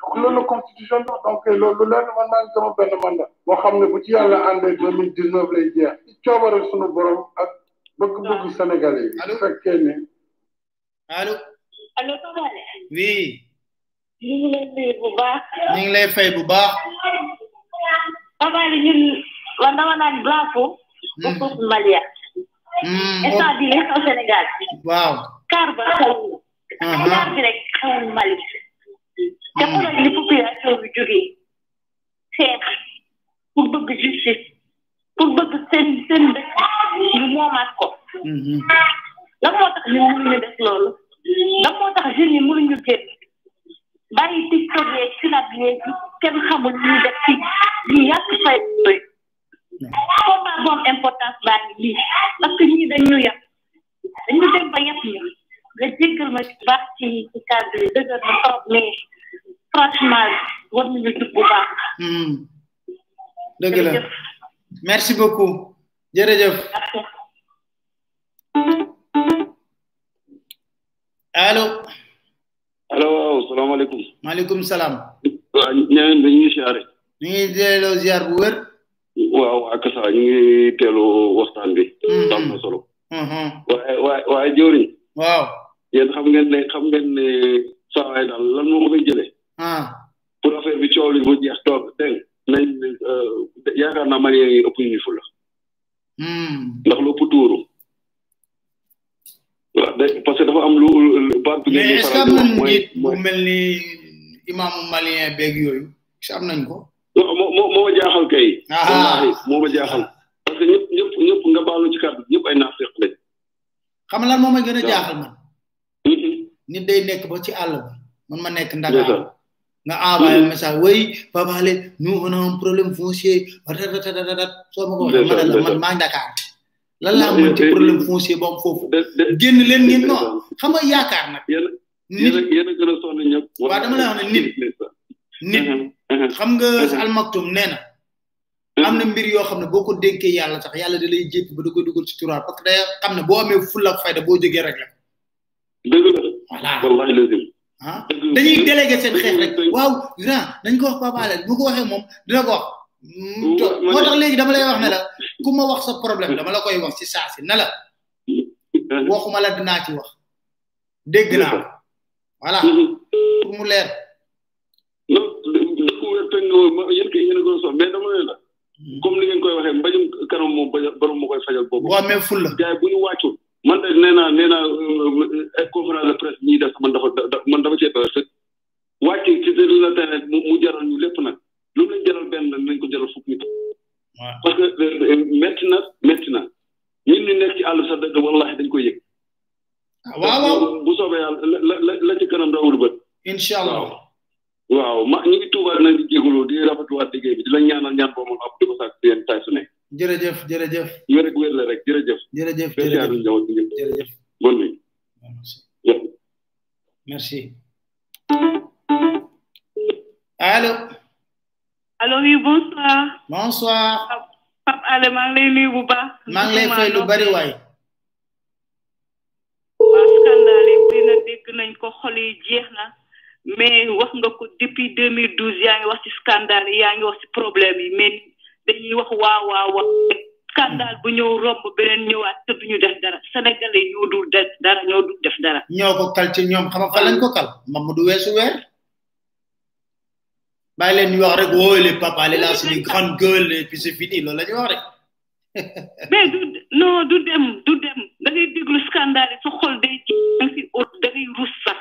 donc loolu constitution dox donc loolu leer na man maa ngi sama benn mandat boo xam ne bu ci yàlla àndee 2019 lay jeex. Ci coobare sunu borom ak bëgg-bëgg sénégalais yi. Bu fekkee ne allo. Allo oui. Ñu ngi leen nuyu bu baax. ñu ngi lay fay bu baax. Fapal ñun man dama naan bravo. pour Malia. instant bii li xew Sénégal. waaw. Car ba xewul. car bi rek xewul Mali. Te xoolal li population bi jógee. xeex pour bëgg justice. pour bëgg seen seen dëkk ñu moomaat ko. lan moo tax ñun mënuñu def loolu lan moo tax jeunes yi mënuñu génn bàyyi tiktok yeeg sinap yeeg kenn xamul ñu def ci ñu yàq fay doy combat bu am importance baa ngi lii parce que ñii dañ ñu yàq dañu dem ba yàq ñu nga jéggal ma baax ci ci cadre yi dëgër na trop mais franchement war nañu jub bu baax. Dëgg la. Merci beaucoup. Jërëjëf. Allo allo waaw salaamaaleykum. Maaleykum salaam. Waaw ñaan dañuy siyaare. Ñu ngi delloo ziar bu wér. Waaw ak sa ñu ngi teelu waxtaan bi. Am na solo. Waaye waaye waaye jëwriñ. Waaw. Yéen xam ngeen ne xam ngeen ne saa waay daal lan moo ko fay jëlee. Pour affaire bi coow li bu jeex toog dégg nañ yaakaar naa malien yi ëpp ñu fula ndax lu ëpp tuuru. Waaw parce que dafa am lu baat bi mais que am nañ njiit bu mel ni imaamu malien beeg yooyu? Est am nañ ko? Moo moo moo ma jaaxal kay. Wallahi moo ma jaaxal. Parce que ñëpp ñëpp ñëpp nga baalu ci kàddu ñëpp ay naafeq lañ. Xam lan moo ma gën a jaaxal man? Nit day nekk ba ci àll ba. Man ma nekk Ndakaar nga envoyé message oui Papa Alé nous on a un problème foncier. Ratatatat soo ma ko waxee ma ne la man maa ngi Dakar. Lan laa mën ci problème foncier bu foofu? Génn leen ngeen non. xam nga yaakaar nag. A yéen a gën a sonn ñëpp. Waaw dama lay wax ne nit nit. Xam nga almaktum nee na am na mbir yoo xam ne boo ko dénkee yàlla sax yàlla da lay jéppi ba da koy dugal ci turaar. Parce que day xam ne boo amee fulla ak fayda boo jógee rek la. Dëgg la. Voilà. Ah. Dañuy délégué seen xeex rek. Waaw grand. Dañ ko wax Papa Alé. Bu ko waxee moom dina ko wax. Moo tax léegi dama lay wax ne la ku ma wax sa problème dama la koy wax ci saa si. Ne la waxuma la dinaa ci wax. Dégg naa ko. Voilà. Pour mu leer. Non dëkk wér te nga yéen kay yéen a gën a sonn mais dama ne la comme ni ngeen koy waxee mbajum kanam moom borom moo koy fajal boobu. Waaw mais ful la. Gars yi bu ñu wàccul man de nee naa nee naa ay conférence de presse ñuy def man dafa man dafa cee doy fekk wàcc ci la terrain mu jaral ñu lépp nag. Lu mu lañ jaral benn nañ ko jaral fukk nit. Parce que métti na métti na. Ñun ñu nekk ci àll sax dëgg wallahi dañ koy yëg. Waaw waaw. Bu soobee yàlla la la la ci kanam rawul bët. Incha allah waaw. Ma ñu ngi tuubaat nag di jégalu di rafetluwaat liggéey bi di la ñaanal ñaan boo moom ab di ko sàkk di leen tay su ne jërëjëf jërëjëf wér ak wér la rek jërëjëf jërëjëf. Merci. Allo oui bonsoir. Bonsoir. Pape Alé maa ngi lay nuyu bu baax. Maa ngi lay fay lu bari waay. waa scandale yi bëri na dégg nañ ko xol yi jeex na. Mais wax nga ko depuis 2012 yaa ngi wax ci scandale yi yaa ngi wax ci problème yi. Mais dañuy wax waaw waaw wax scandale bu ñëw romb beneen ñëwaat te duñu def dara. Sénégalais ñoo dul def dara ñoo dul def dara. Ñoo ko kal ci ñoom. Xam fa lañ ko kal? Mamadou weesu weer. Bàyyi leen ñu wax rek woo les papa les là c'est grande gueule et puis c'est fini. Loolu la ñu wax rek. Mais du non du dem du dem. Da ngay déglu scandale sa xol day ci da ngay rus sax.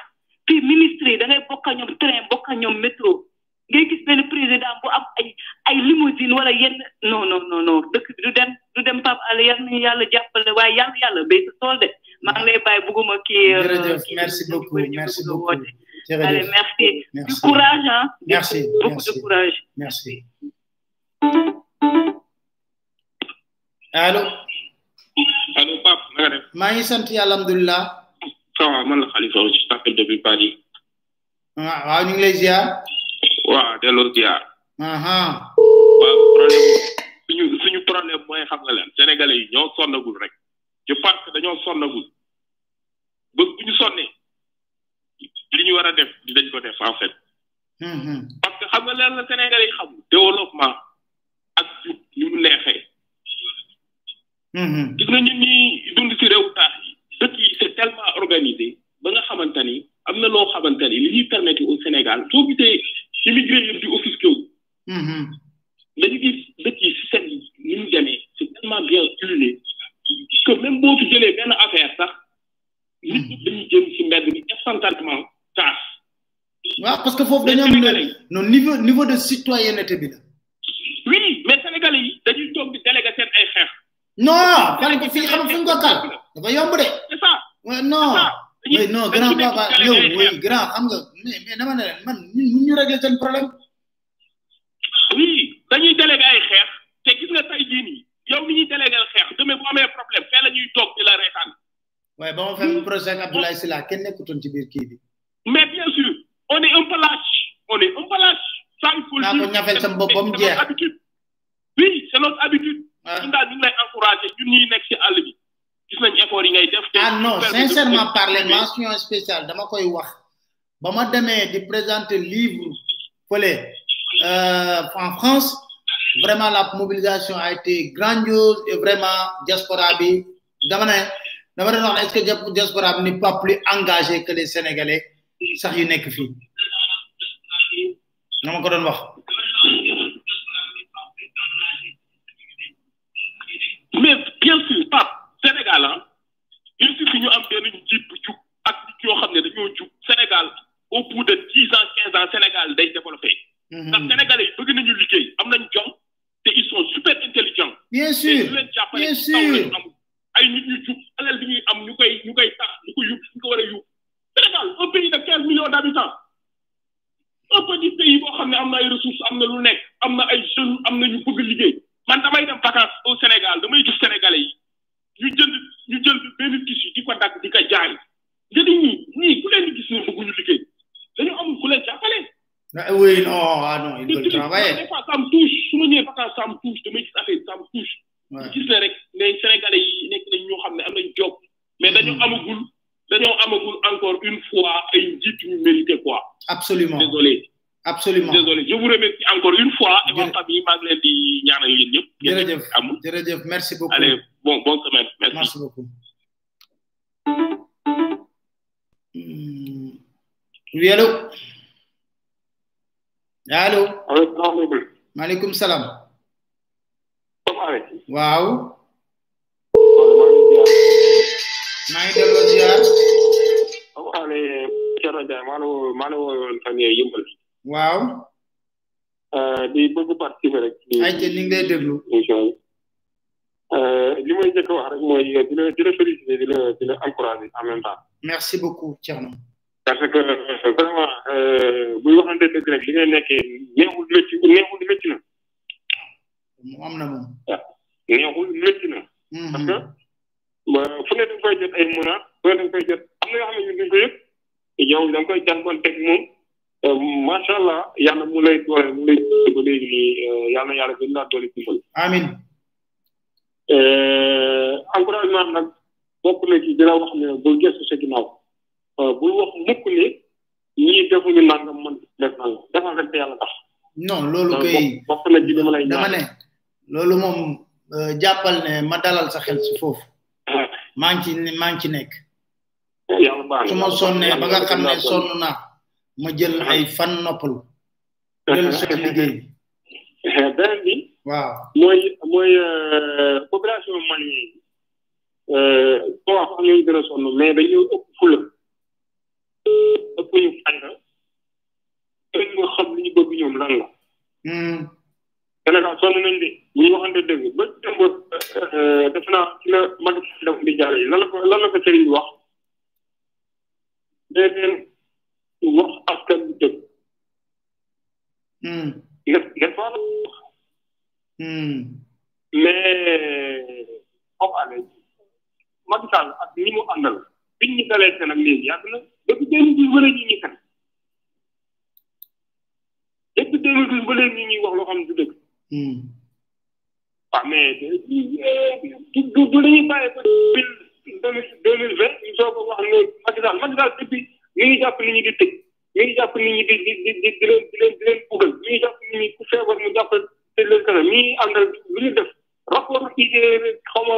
Fii ministre yi da ngay bokk ñoom train bokk ñoom métro ngay gis benn président bu am ay ay limousine wala yenn non non non non dëkk bi du dem du dem Pape Alé yal nañu yàlla jàppale waaye yàlla yàlla béy sa tool de maa ngi lay bàyyi bugguma kii jërëjëf merci beaucoup merci beaucoup Allez, merci. Du courage, hein. Merci. Beaucoup merci. de courage. Merci. Allô? Allô, Pape, nga def? maa ngi sant yàlla alhamdulilah. Ça va, man la Khalifa, je t'appelle depuis Paris. ah waaw ñu ngi lay ziar. Waaw delloo ziar. waaw problème suñu suñu problème mooy xam nga leen sénégalais yi ñoo sonnagul rek. Je pense que dañoo sonnagul. Ba bu ñu sonnee li ñu war a def dinañ ko def en fait. Parce que xam nga leen la sénégalais yi xam développement ak jub ni mu neexee. Gis nga ñun ñi dund si réew taax yi dëkk yi c'est tellement organisé ba nga xamante ni am na loo xamante ni li ñuy permettre au Sénégal soo gisee immigré yëpp di offusqué wu dañu gis dëkk yi système yi ni mu demee c'est tellement bien huilé que même boo fi jëlee benn affaire sax nit ñi dañuy jëm si mbedd bi instantanément taas waaw parce que foofu dañoo am le non niveau niveau de citoyenneté bi la. oui mais sénégalais yi dañuy toog di délégué seen ay xeex. Non fan ko fii xam fu ñu ko kal? Dafa yomb de. c'est ça. Non oui non grand papa yow oui grand xam nga mais mais dama ne leen man ñun mun ñu régler seen problème. oui dañuy délégué ay xeex te gis nga tey jii nii yow mi ñuy délégué xeex demee bu amee problème fee la ñuy toog di la reetaan waaye ba ma fekk procès ak Abdoulaye Sylla kenn nekkutoon ci biir kii bi. mais bien sûr on est un peu lâche on est un peu lâche ça il faut dire ko ñafel sama bopp ba mu c'est jeex. notre habitude oui c'est notre habitude ñun daal ñu ngi lay encouragé ñun ñuy nekk si àll bi gis nañ effort yi ngay def ah non sincèrement parler mention spéciale dama koy wax. Ba ma demee di présenter livre fële euh, en France vraiment la mobilisation a été grandiose et vraiment diaspora bi dama ne dama doon wax ne est-ce que dia- diaspora bi n'est pas plus engagé que les Sénégalais sax yu nekk fii? Dama ko doon wax. Mais Sénégal ah il suffit ñu am benn njiit bu jub ak nit yoo xam ne dañoo jub. Sénégal au bout de dix ans quinze ans Sénégal day développé. Ndax Sénégalais yi bëgg nañu liggéey am nañ jom te ils sont super intelligents. Bien sûr te leen jàppale bien ci kaw lañu sûr. am ay nit ñu jub alal bi ñuy am ñu koy ñu koy tax ñu ko yóbbu ñu ko war a yóbbu. Sénégal un pays de quinze millions d'habitants. Un petit pays boo xam ne am na ay ressources am na lu nekk am na ay jeunes am na ñu bëgg liggéey. Man damay dem vacances au Sénégal damay gis Sénégalais yi ñu jël ñu jël benn tissu di ko dagg di ko jaay nga ni ñii ñii ku leen di gis ne bëgguñu liggéey dañu amul ku leen jàppale. oui non ah non il faut travailler. des fois ça me touche su ma ñëwee vacance ça me touche damay gis affaire ça me touche. waaw gis ne rek ne Sénégalais yi nekk nañ ñoo xam ne am nañ job mais dañu mm-hmm. amagul dañoo amagul encore une fois ay njiit yu mérité quoi. absolument désolé. Absolument. Désolé je vous remercie encore une fois. Et ma famille maa ngi leen di ñaanal yéen ñëpp. Jërëjëf. jërëjëf. Merci beaucoup. Allez bon bonne semaine. Merci. Merci beaucoup. Oui allo allo maaleykum salaam. Waaw. Maa ngi delloo ziar. Maa fan yëmbal waaw. Di bëgg participer rek ay te ni ngi lay déglu. émission yi. Li may njëkk wax rek mooy di la di la féliciter di la di la encourager en même temps. Merci beaucoup Thierno. Parce que vraiment buy waxante dëgg rek li ngay nekkee neexul métti neexul métti na. Mu am na moom. Neexul métti na. Parce que fu ne dañ koy jot ay menaces fu ne dañ koy jot am na yoo xam ne ñun dañ koy yëg. Yow da nga koy jàngoon teg moom. Macha allah yàlla mu lay doole mu lay ba léegi nii yàlla yàlla gën laa doole dimbal amin. Encouragement nag bokk na ci dina wax ne bul gëstu sa ginnaaw. Bul wax mukk ne ñii defuñu nangam man def nangam. Defal rek te yàlla tax. Non loolu kay bokk na ci dama lay dama ne loolu moom jàppal ne ma dalal sa xel si foofu. Maa ngi ci maa ngi ci nekk. Yàlla baax su ma sonnee ba nga xam ne sonn naa. Ma jël ay fan noppalu. Jël sa liggéey. beneen bi waaw. mooy mooy population malien yi. Boo wax sax ñooy gën a sonn mais dañu ëpp fula. Ëpp ñu fayda. Ëpp ñu xam li ñu bëgg ñoom lan la. Sénégal sonn nañ de. Bu ñu waxante dëgg ba démb def naa ci la mag di jàll yi. Lan la ko lan la ko sëriñ bi wax? Wax askan bi dëgg nga nga fa la mais xaw ale Macky Sall ak ñi mu àndal biñ ñu dalee seen ak léegi yàgg na depuis deux mille douze ba léegi ñu ñuy fen depuis deux mille douze ba léegi ñu ñuy wax loo xam ne du dëgg waaw mais du du du dañuy bàyyi ba deux mille deux mille vingt ñu soog a wax ne Macky Sall Macky Sall depuis mi ngi jàpp nit ñi di tëj. Mi ngi jàpp nit ñi di di di di leen di leen di leen mi ngi jàpp nit ñi ku feebar mu jàpp tëj leen kasa mi ngi àndal lu ñu def rapport IG xaw ma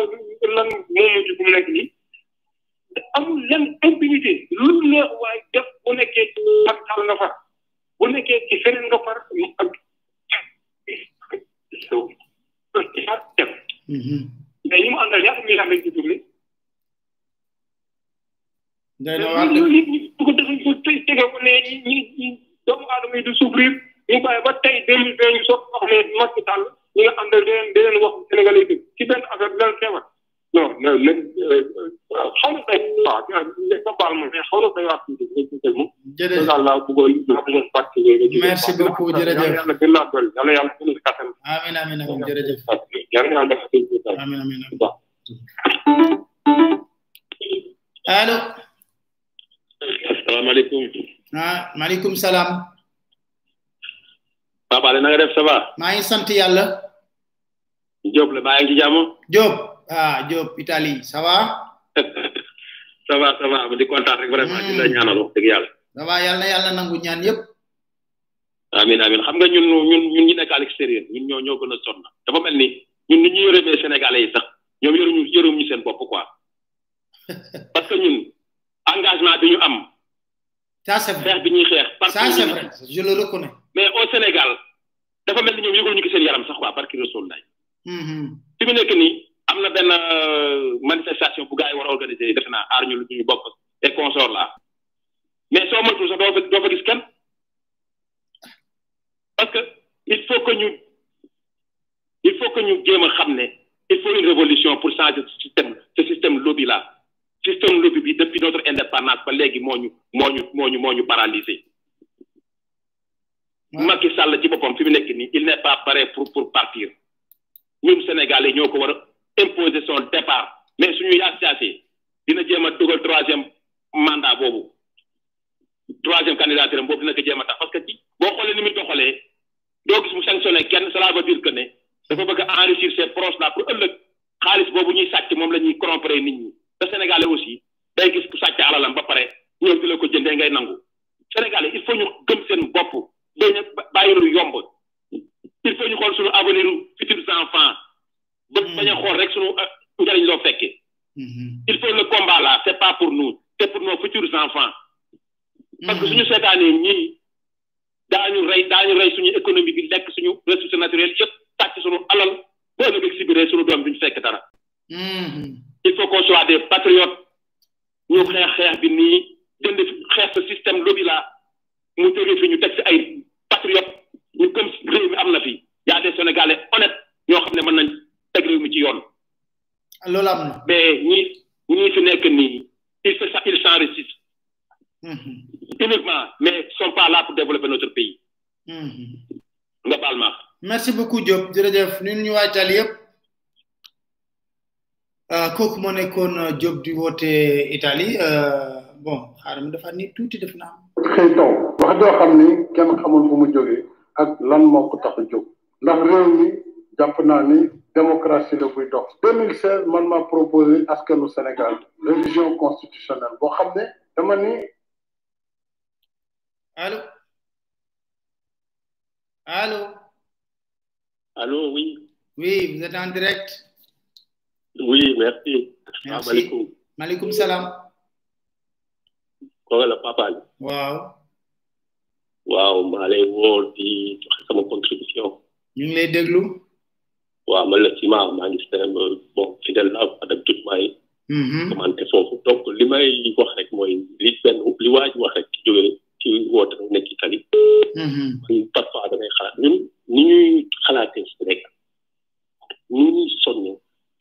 lan moom mujj bu mu nekk nii. Amul lenn impunité. Lu neex waaye def bu nekkee ci Macky Sall nga far. Bu nekkee ci feneen nga far ak mais ñi mu àndal ñaata milliards lañ ci tourné loolu nit ñi bu ko defee ko tege ko ne ñi ñi doomu aadama yi du souffrir ñu bàyyi ba tey deux mille vingt ñu soog wax ne Macky Sall ñi nga àndal di leen di leen wax Sénégalais yi ci benn affaire bi leen feebar non non léegi xaw na day waaw nga baal ma mais xaw na day wax tuuti moom jërëjëf. daal laa bëggoon laa bëggoon participer merci beaucoup jërëjëf. yàlla gën laa dolli yàlla yàlla gën la kattan. Jërëjëf. Yàlla yàlla def allo asalaamaaleykum ah maaleykum salaam. Papa Ale na nga def ça va? Maa ngi sant yàlla. Diop la baa ngi ci jàmm. Diop ah Diop Italie ça va? Ça va ça va di kontaan rek vraiment di la ñaanal wax dëgg yàlla. Ça va yàlla na yàlla nangu ñaan yëpp amin amin. Xam nga ñun ñun ñun ñi nekk à l'extérieur ñun ñoo ñoo gën a sonn. Dafa mel ni ñun ni ñu yoree sénégalais yi sax ñoom yoruñu yoruñu seen bopp quoi. Parce que ñun engagement bi ñu am. Ça c'est vrai. Xeex bi ñuy xeex ça c'est vrai. je le reconnais. Mais au Sénégal dafa mel ni ñoom yëgul ñu ko seen yaram sax quoi barki Rasul lay fi mu nekk nii am na benn manifestation bu gars yi war a organiser defe naa aar ñu lu ñu bopp et consort là. Mais soo moytuwul sax doo fa doo fa gis kenn. Parce que il faut que ñu il faut que ñu jéem a xam ne il faut une révolution pour changer ce système ce système lobby là système lobby bi depuis notre indépendance ba léegi moo ñu moo ñu moo ñu moo ñu paralysé. Macky Sall ci boppam fi mu nekk nii il n'est pas prêt pour pour partir. Ñun Sénégalais ñoo ko war a imposer son départ. Mais suñu yaasiyaasee dina jéem a dugal troisième mandat boobu. Troisième candidature boobu dina ko jéem a tax parce que ci boo xoolee ni muy doxalee doo gis mu sanctionné kenn cela veut dire que ne dafa bëgg a enrichir ses proches là pour ëllëg. Xaalis boobu ñuy sàcc moom la ñuy corrompre nit ñi te sénégalais aussi day gis ku sàcc alalam ba pare ñëw di la ko jëndee ngay nangu. Sénégalais il faut ñu gëm seen bopp. Bañ a bàyyi lu yomb. Il faut ñu xool suñu avenir futurs enfants. Ba bañ a xool rek suñu njariñ loo fekkee il faut le combat là c'est pas pour nous c'est pour nos futurs enfants. Parce que suñu seetaanee ñii daañu rey daañu rey suñu économie bi lekk suñu ressources naturelles yëpp tàcc suñu alal boo si biir suñu doom duñu fekk dara il faut qu'on soit des patriotes. Ñu xeex xeex bi nii jënd xeex ce système lobby là. Mu jógee fi ñu teg si ay patriotes. Ñu gëm réew mi am na fi. Y a des sénégalais honnêtes ñoo xam ne mën nañ teg réew mi ci yoon. Loolu am na. Mais ñi ñi fi nekk nii ils se ils s'enrichissent uniquement mais sont pas là pour développer notre pays. Nga baal ma. Merci beaucoup Diop. Jërëjëf. Ñun ñu waajal yëpp kooku moo nekkoon Diop di woote Italie. Bon xaaral dafa ni tuuti def naa. Xëy taw wax joo xam ni kenn xamul fu mu jógee ak lan moo ko tax a jóg. Ndax réew mi jàpp naa ni démocratie la buy dox. 2016 man maa proposé askanu Sénégal révision constitutionnelle boo xam ne dama ni Allô? Allô? Allô, oui. Oui, vous êtes en direct. Oui, merci. Merci. Alaikum. Malikum salam. Kooku la papa la. Waaw. waaw maa lay woo di joxe sama contribution. ñu ngi lay déglu. waaw man la Sima maa ngi seen bon fidèle la tout commenté foofu donc li may wax rek mooy li benn li waa ji wax rek ki jóge ki woote rek nekk Italie. man parfois damay xalaat ñun ni ñuy xalaatee Sénégal ni ñuy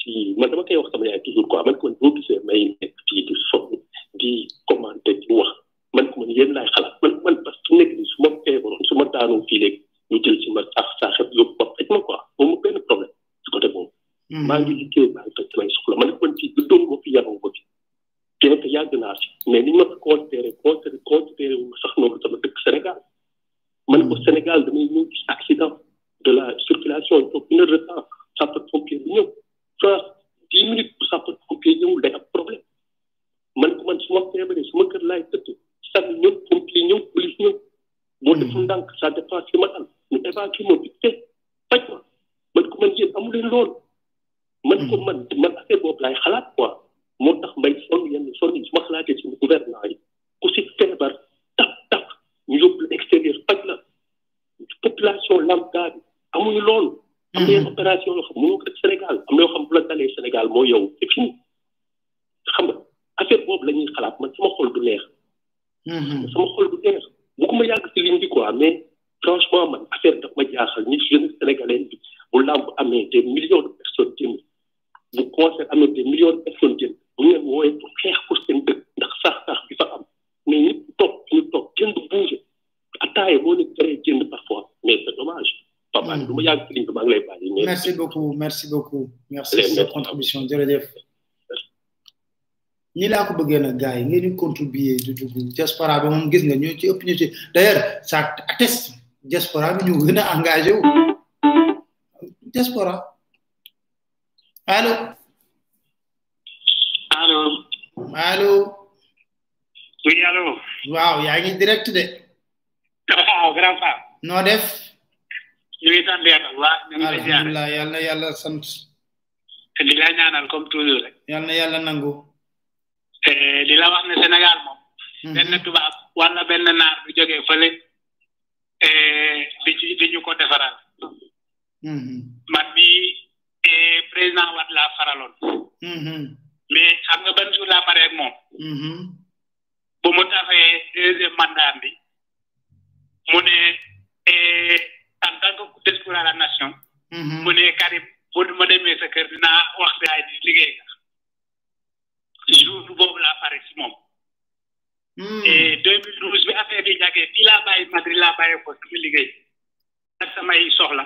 ci man dama koy wax sama yaay toujours quoi man ko man boo gisee may nekk fii di sonn di commenté di wax man ko man yéen laay xalaat man man parce que nekk ni su ma feebaroon su ma daanoo fii léegi ñu jël ci ma sax saaxeb yóbbu ba faj ma quoi moom benn problème ci côté boobu. Maa ngi liggéey maa ngi faj samay soxla man ko man fii du doon ma fi yaroo ba fi bien que yàgg naa fi mais ni ma ko considéré considéré considéré wu ma sax noonu sama dëkk Sénégal. Man ko Sénégal damay ñëw gis accident de la circulation il faut une heure de temps sapeur pompier bi ñëw. France dix minutes pour sapeur pompier ñëwul day am problème. Man ko man su ma feebaree su ma kër laay tëdd sànni ñëw pompier ñëw police ñëw boo deful ndànk ça dépend si ma dal ñu évacué ma fait faj ma. Man ko man yéen amu leen loolu. Man ko man man affaire boobu laay xalaat quoi. Moo tax may sonn yenn sonn yi su ma xalaatee suñu gouvernement yi ku si feebar tap tap ñu yóbbu la extérieur faj la. Population lambda bi amuñu loolu. Am na yenn opération yoo xam mënoo ko def Sénégal am na yoo xam bu la dalee Sénégal moo yow c'est fini. Xam nga affaire boobu la ñuy xalaat man sama xol du neex. Sama xol du neex. Bëgguma yàgg si ligne bi quoi mais franchement man affaire daf ma jaaxal. Ñi jeune sénégalais bi bu làmb amee des millions de personnes jënd bu concert amee des millions de personnes bu ngeen wooyee pour xeex pour seen dëkk ndax sax sax bi fa am. Mais ñëpp toog ñu toog kenn du bouger. Attaaye jënd parfois mais c'est dommage papa du ma yàgg si ligne bi maa ngi lay bàyyi mais merci beaucoup merci beaucoup. Merci pour sa contribution jërëjëf. Ñi laa ko bëggee nag gars yi ngeen di contribuer di dugg diaspora bi moom gis nga ñoo ci ëpp ñu ci. D'ailleurs ça atteste diaspora bi ñu gën a engagé wu. Diaspora. Allo allo allo oui allo waaw yaa ngi direct de. Waaw grand pa noo def? Ñu ngi sant yàlla bu baax ñu ngi lay ziar. Alhamdulilah yàlla na yàlla sant. Di la ñaanal comme toujours rek. Yàlla na yàlla nangu. Di la wax ne Sénégal moom benn tubaab wala benn naar bu jógee fële eh, di ci di ñu ko defaral. Man bi eh, président Wade laa faraloon. Mais xam nga ban jour laa pare ak moom? Bu mu tafee deuxième mandat bi mu ne eh, en tant que discours à la nation. Mu ne Karim bu ma demee sa kër dinaa wax gaay ni liggéey. Nga jour boobu laa pare si moom. Et 2012 bi affaire bi jagee fii laa bàyyi Madrid laa bàyyi ko sama liggéey. Ak samay soxla.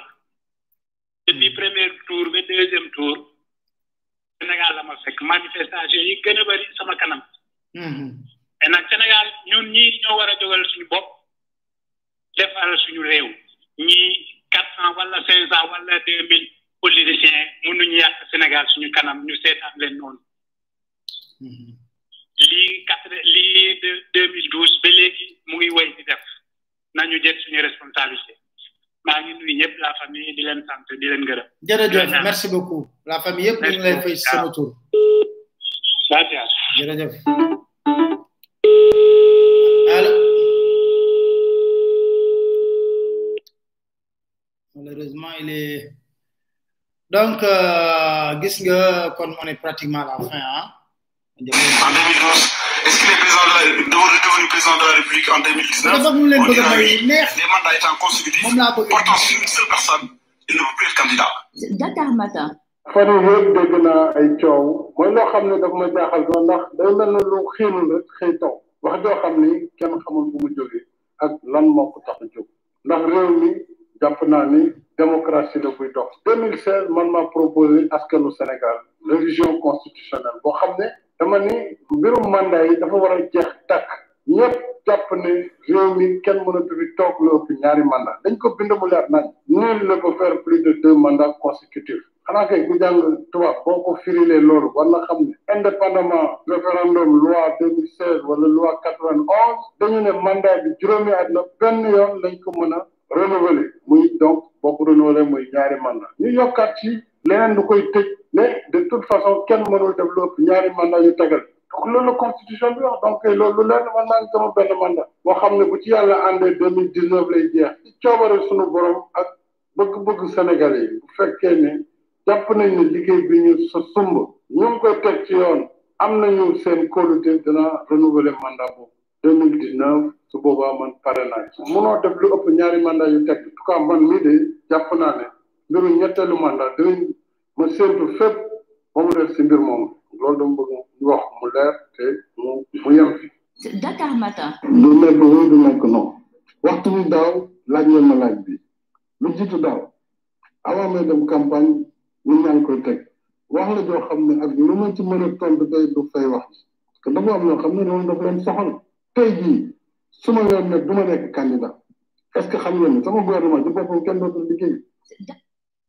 Depuis premier tour ba deuxième tour Sénégal la ma fekk. Manifestation yi gën a bëri sama kanam. Mais nag Sénégal ñun ñii ñoo war a jógal suñu bopp defal suñu réew. ñii quatre cent wala cinq cent wala deux mille politiciens mënuñu yàq Sénégal suñu kanam ñu seetaan leen noonu. Mm-hmm. Lii quatre lii deux mille douze ba léegi mu ngi wéy di def. Nañu jël suñu responsabilité. Maa ngi nuyu yëpp la famille di leen sant di leen gërëm. Jërëjëf merci beaucoup. La famille yëpp ñu ngi lay fay sama tour jërëjëf. Malheureusement il est donc gis nga kon on est pratiquement à la fin ah. En 2012, est-ce qu'il est président de la, devenu président de la République en 2019 dafa mu leen On bëgg a dira may oui. neex Les mandats étant consécutifs, moom laa bëgg portant sur une seule personne, il ne peut plus être candidat. Dakar Matin. fan yii yëpp dégg naa ay coow mooy loo xam ne daf ma jaaxal sax ndax day mel ne lu xiinul rek xëy taw wax joo xam ni kenn xamul fu mu jógee ak lan moo ko tax a jóg ndax réew mi jàpp naa ni démocratie la buy dox. 2016 man maa proposé askanu Sénégal révision constitutionnelle boo xam ne dama ni mbirum mandat yi dafa war a jeex tàkk ñëpp jàpp ne réew mi kenn mënatu fi toog lu ëpp ñaari mandat. dañ ko bind mu leer nañ. nul ne peut faire plus de deux mandats consécutifs. xanaa kay ku jàng tubaab boo ko firilee loolu war na xam ne indépendamment référendum loi 2016 wala loi 91 dañu ne mandat bi juróomi at la benn yoon lañ ko mën a renouveler muy donc boo renouveler muy ñaari mandat. Ñu yokkaat ci leneen lu koy mais de toute façon kenn mënul def lu ñaari mandat yu tegal. Donc loolu constitution bi wax. Donc loolu man naa sama benn mandat. Boo xam ne bu ci yàlla àndee deux neuf lay jeex. Ci coobare bëgg-bëgg Sénégalais yi bu fekkee ne jàpp nañ ne liggéey bi ñu sa sumb ñu ngi koy teg ci yoon. Am renouveler mandat deux mille dix neuf su boobaa man pare naa ci. Munoo def lu ëpp ñaari mandat yu teg. En tout cas man mii de jàpp naa ne mbiru ñetteelu mandat dinañ ma séntu fépp ba mu def si mbir moomu. Loolu dama bëgg mu wax mu leer te mu mu yem fi. Dakar Matin. du nekk oui du nekk non waxtu bi daaw laaj ngeen ma laaj bi. Lu jiitu daaw avant may dem campagne ñu ñaa ngi koy teg. Wax la joo xam ne ak lu ma ci mën a tontu tey du fay wax parce que dafa am ñoo xam ne loolu dafa leen soxal. Tey jii su ma leen ne du ma nekk candidat est ce que xam ngeen ne sama gouvernement ci boppam kenn dootul liggéey?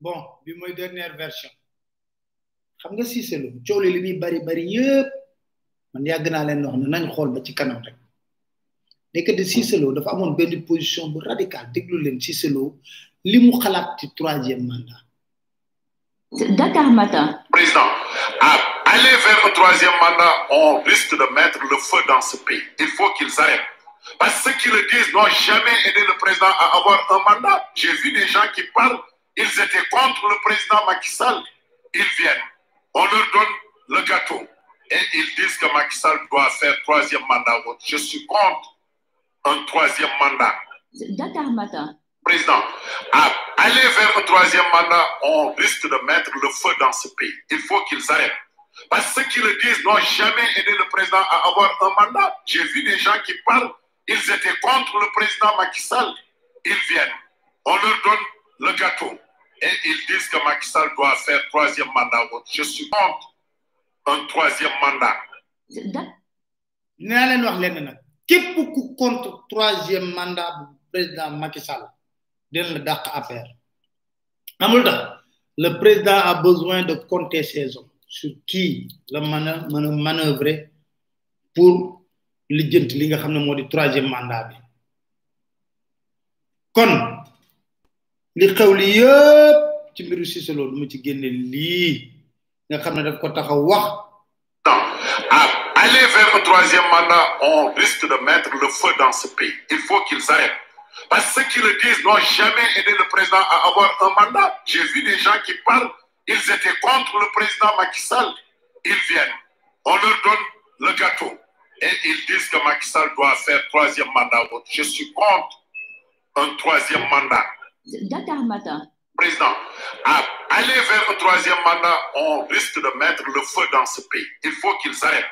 Bon bi mooy dernière version. Xam nga Cissé Lo coow li muy bari bari yëpp man yàgg naa leen wax ne nañ xool ba ci kanam rek. Nekkati Cissé Lo dafa amoon benn position bu radical déglu leen Cissé Lo li mu xalaat ci troisième mandat. Dakar Matin. Président, aller vers un troisième mandat, on risque de mettre le feu dans ce pays. Il faut qu'ils arrêtent. Parce que ceux qui le disent n'ont jamais aidé le président à avoir un mandat. J'ai vu des gens qui parlent, ils étaient contre le président Macky Sall. Ils viennent, on leur donne le gâteau. Et ils disent que Macky Sall doit faire troisième mandat. Je suis contre un troisième mandat. Dakar Matin. Président, à aller vers un troisième mandat, on risque de mettre le feu dans ce pays. Il faut qu'ils arrêtent. Parce que ceux qui le disent n'ont jamais aidé le président à avoir un mandat. J'ai vu des gens qui parlent, ils étaient contre le président Macky Sall. Ils viennent, on leur donne le gâteau. Et ils disent que Macky Sall doit faire troisième mandat. Je suis contre un troisième mandat. naa leen wax lenn contre troisième mandat bu président Macky Sall dina la dàq affaire le président a besoin de compter ses hommes sur qui la pour lijjanti li nga troisième mandat bi kon li xew li ci mbiru Cissé ma ci nga À aller vers un troisième mandat, on risque de mettre le feu dans ce pays. Il faut qu'ils arrêtent. Parce que ceux qui le disent n'ont jamais aidé le président à avoir un mandat. J'ai vu des gens qui parlent, ils étaient contre le président Macky Sall. Ils viennent, on leur donne le gâteau. Et ils disent que Macky Sall doit faire troisième mandat. Je suis contre un troisième mandat. Dakar Matin. Président, à aller vers un troisième mandat, on risque de mettre le feu dans ce pays. Il faut qu'ils arrêtent.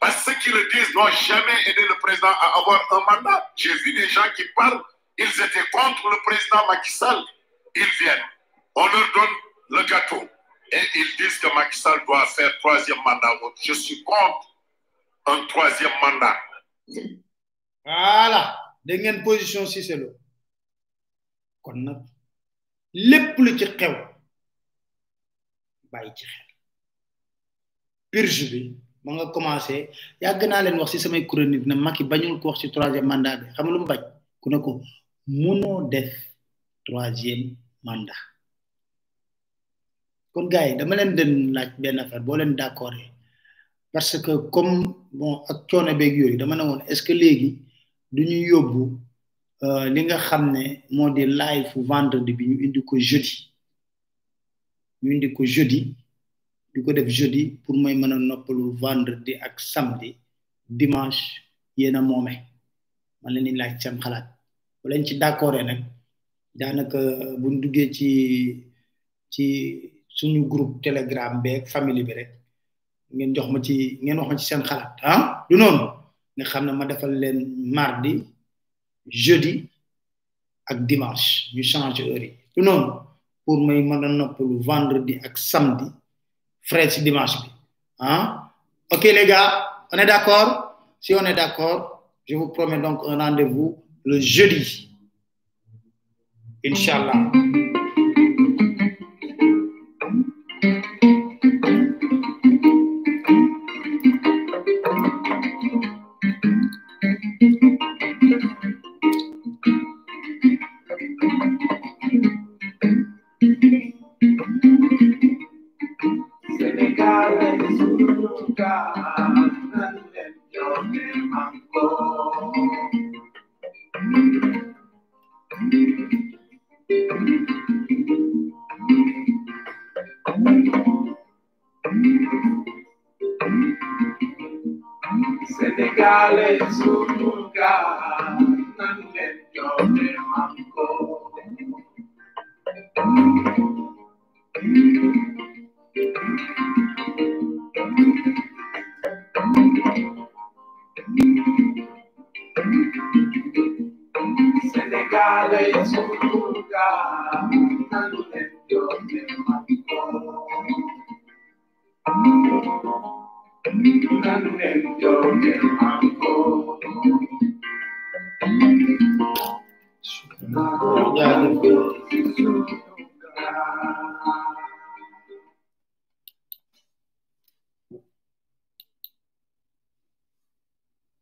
Parce que ceux qui le disent n'ont jamais aidé le président à avoir un mandat. J'ai vu des gens qui parlent, ils étaient contre le président Macky Sall. Ils viennent, on leur donne le gâteau. Et ils disent que Macky doit faire troisième mandat. Je suis contre un troisième mandat. voilà. Dégg ngeen position Cissé Lo kon nag lépp lu ci xew bàyyi ci xel. Purge bi ma nga commencé. Yàgg naa leen wax ci samay chronique ne Macky bañul ko wax ci troisième mandat bi. Xam nga lu mu bañ? Ku ne ko mënoo def troisième mandat kon gars yi dama leen den laaj benn affaire boo leen d'accord parce que comme bon ak coono beeg yooyu dama ne woon est-ce que léegi du ñu yóbbu li nga xam ne moo di live vendredi bi ñu indi ko jeudi? Ñu indi ko jeudi di ko def jeudi pour may mën a noppalu vendredi ak samedi dimanche yéen a moome. Man leen di laaj seen xalaat. Bu leen ci d'accord nag daanaka buñ duggee ci ci suñu groupe telegram beeg famille bi rek ngeen jox ma ci ngeen wax ma ci seen xalaat. Ah du noonu. Nga xam ne ma defal leen mardi jeudi ak dimanche. Ñu change heure yi. Du noonu. Pour may mën a noppalu vendredi ak samedi frais ci dimanche bi. Ah ok les gars on est d'accord? Si on est d'accord je vous promets donc un rendez-vous le jeudi. Inch'Allah.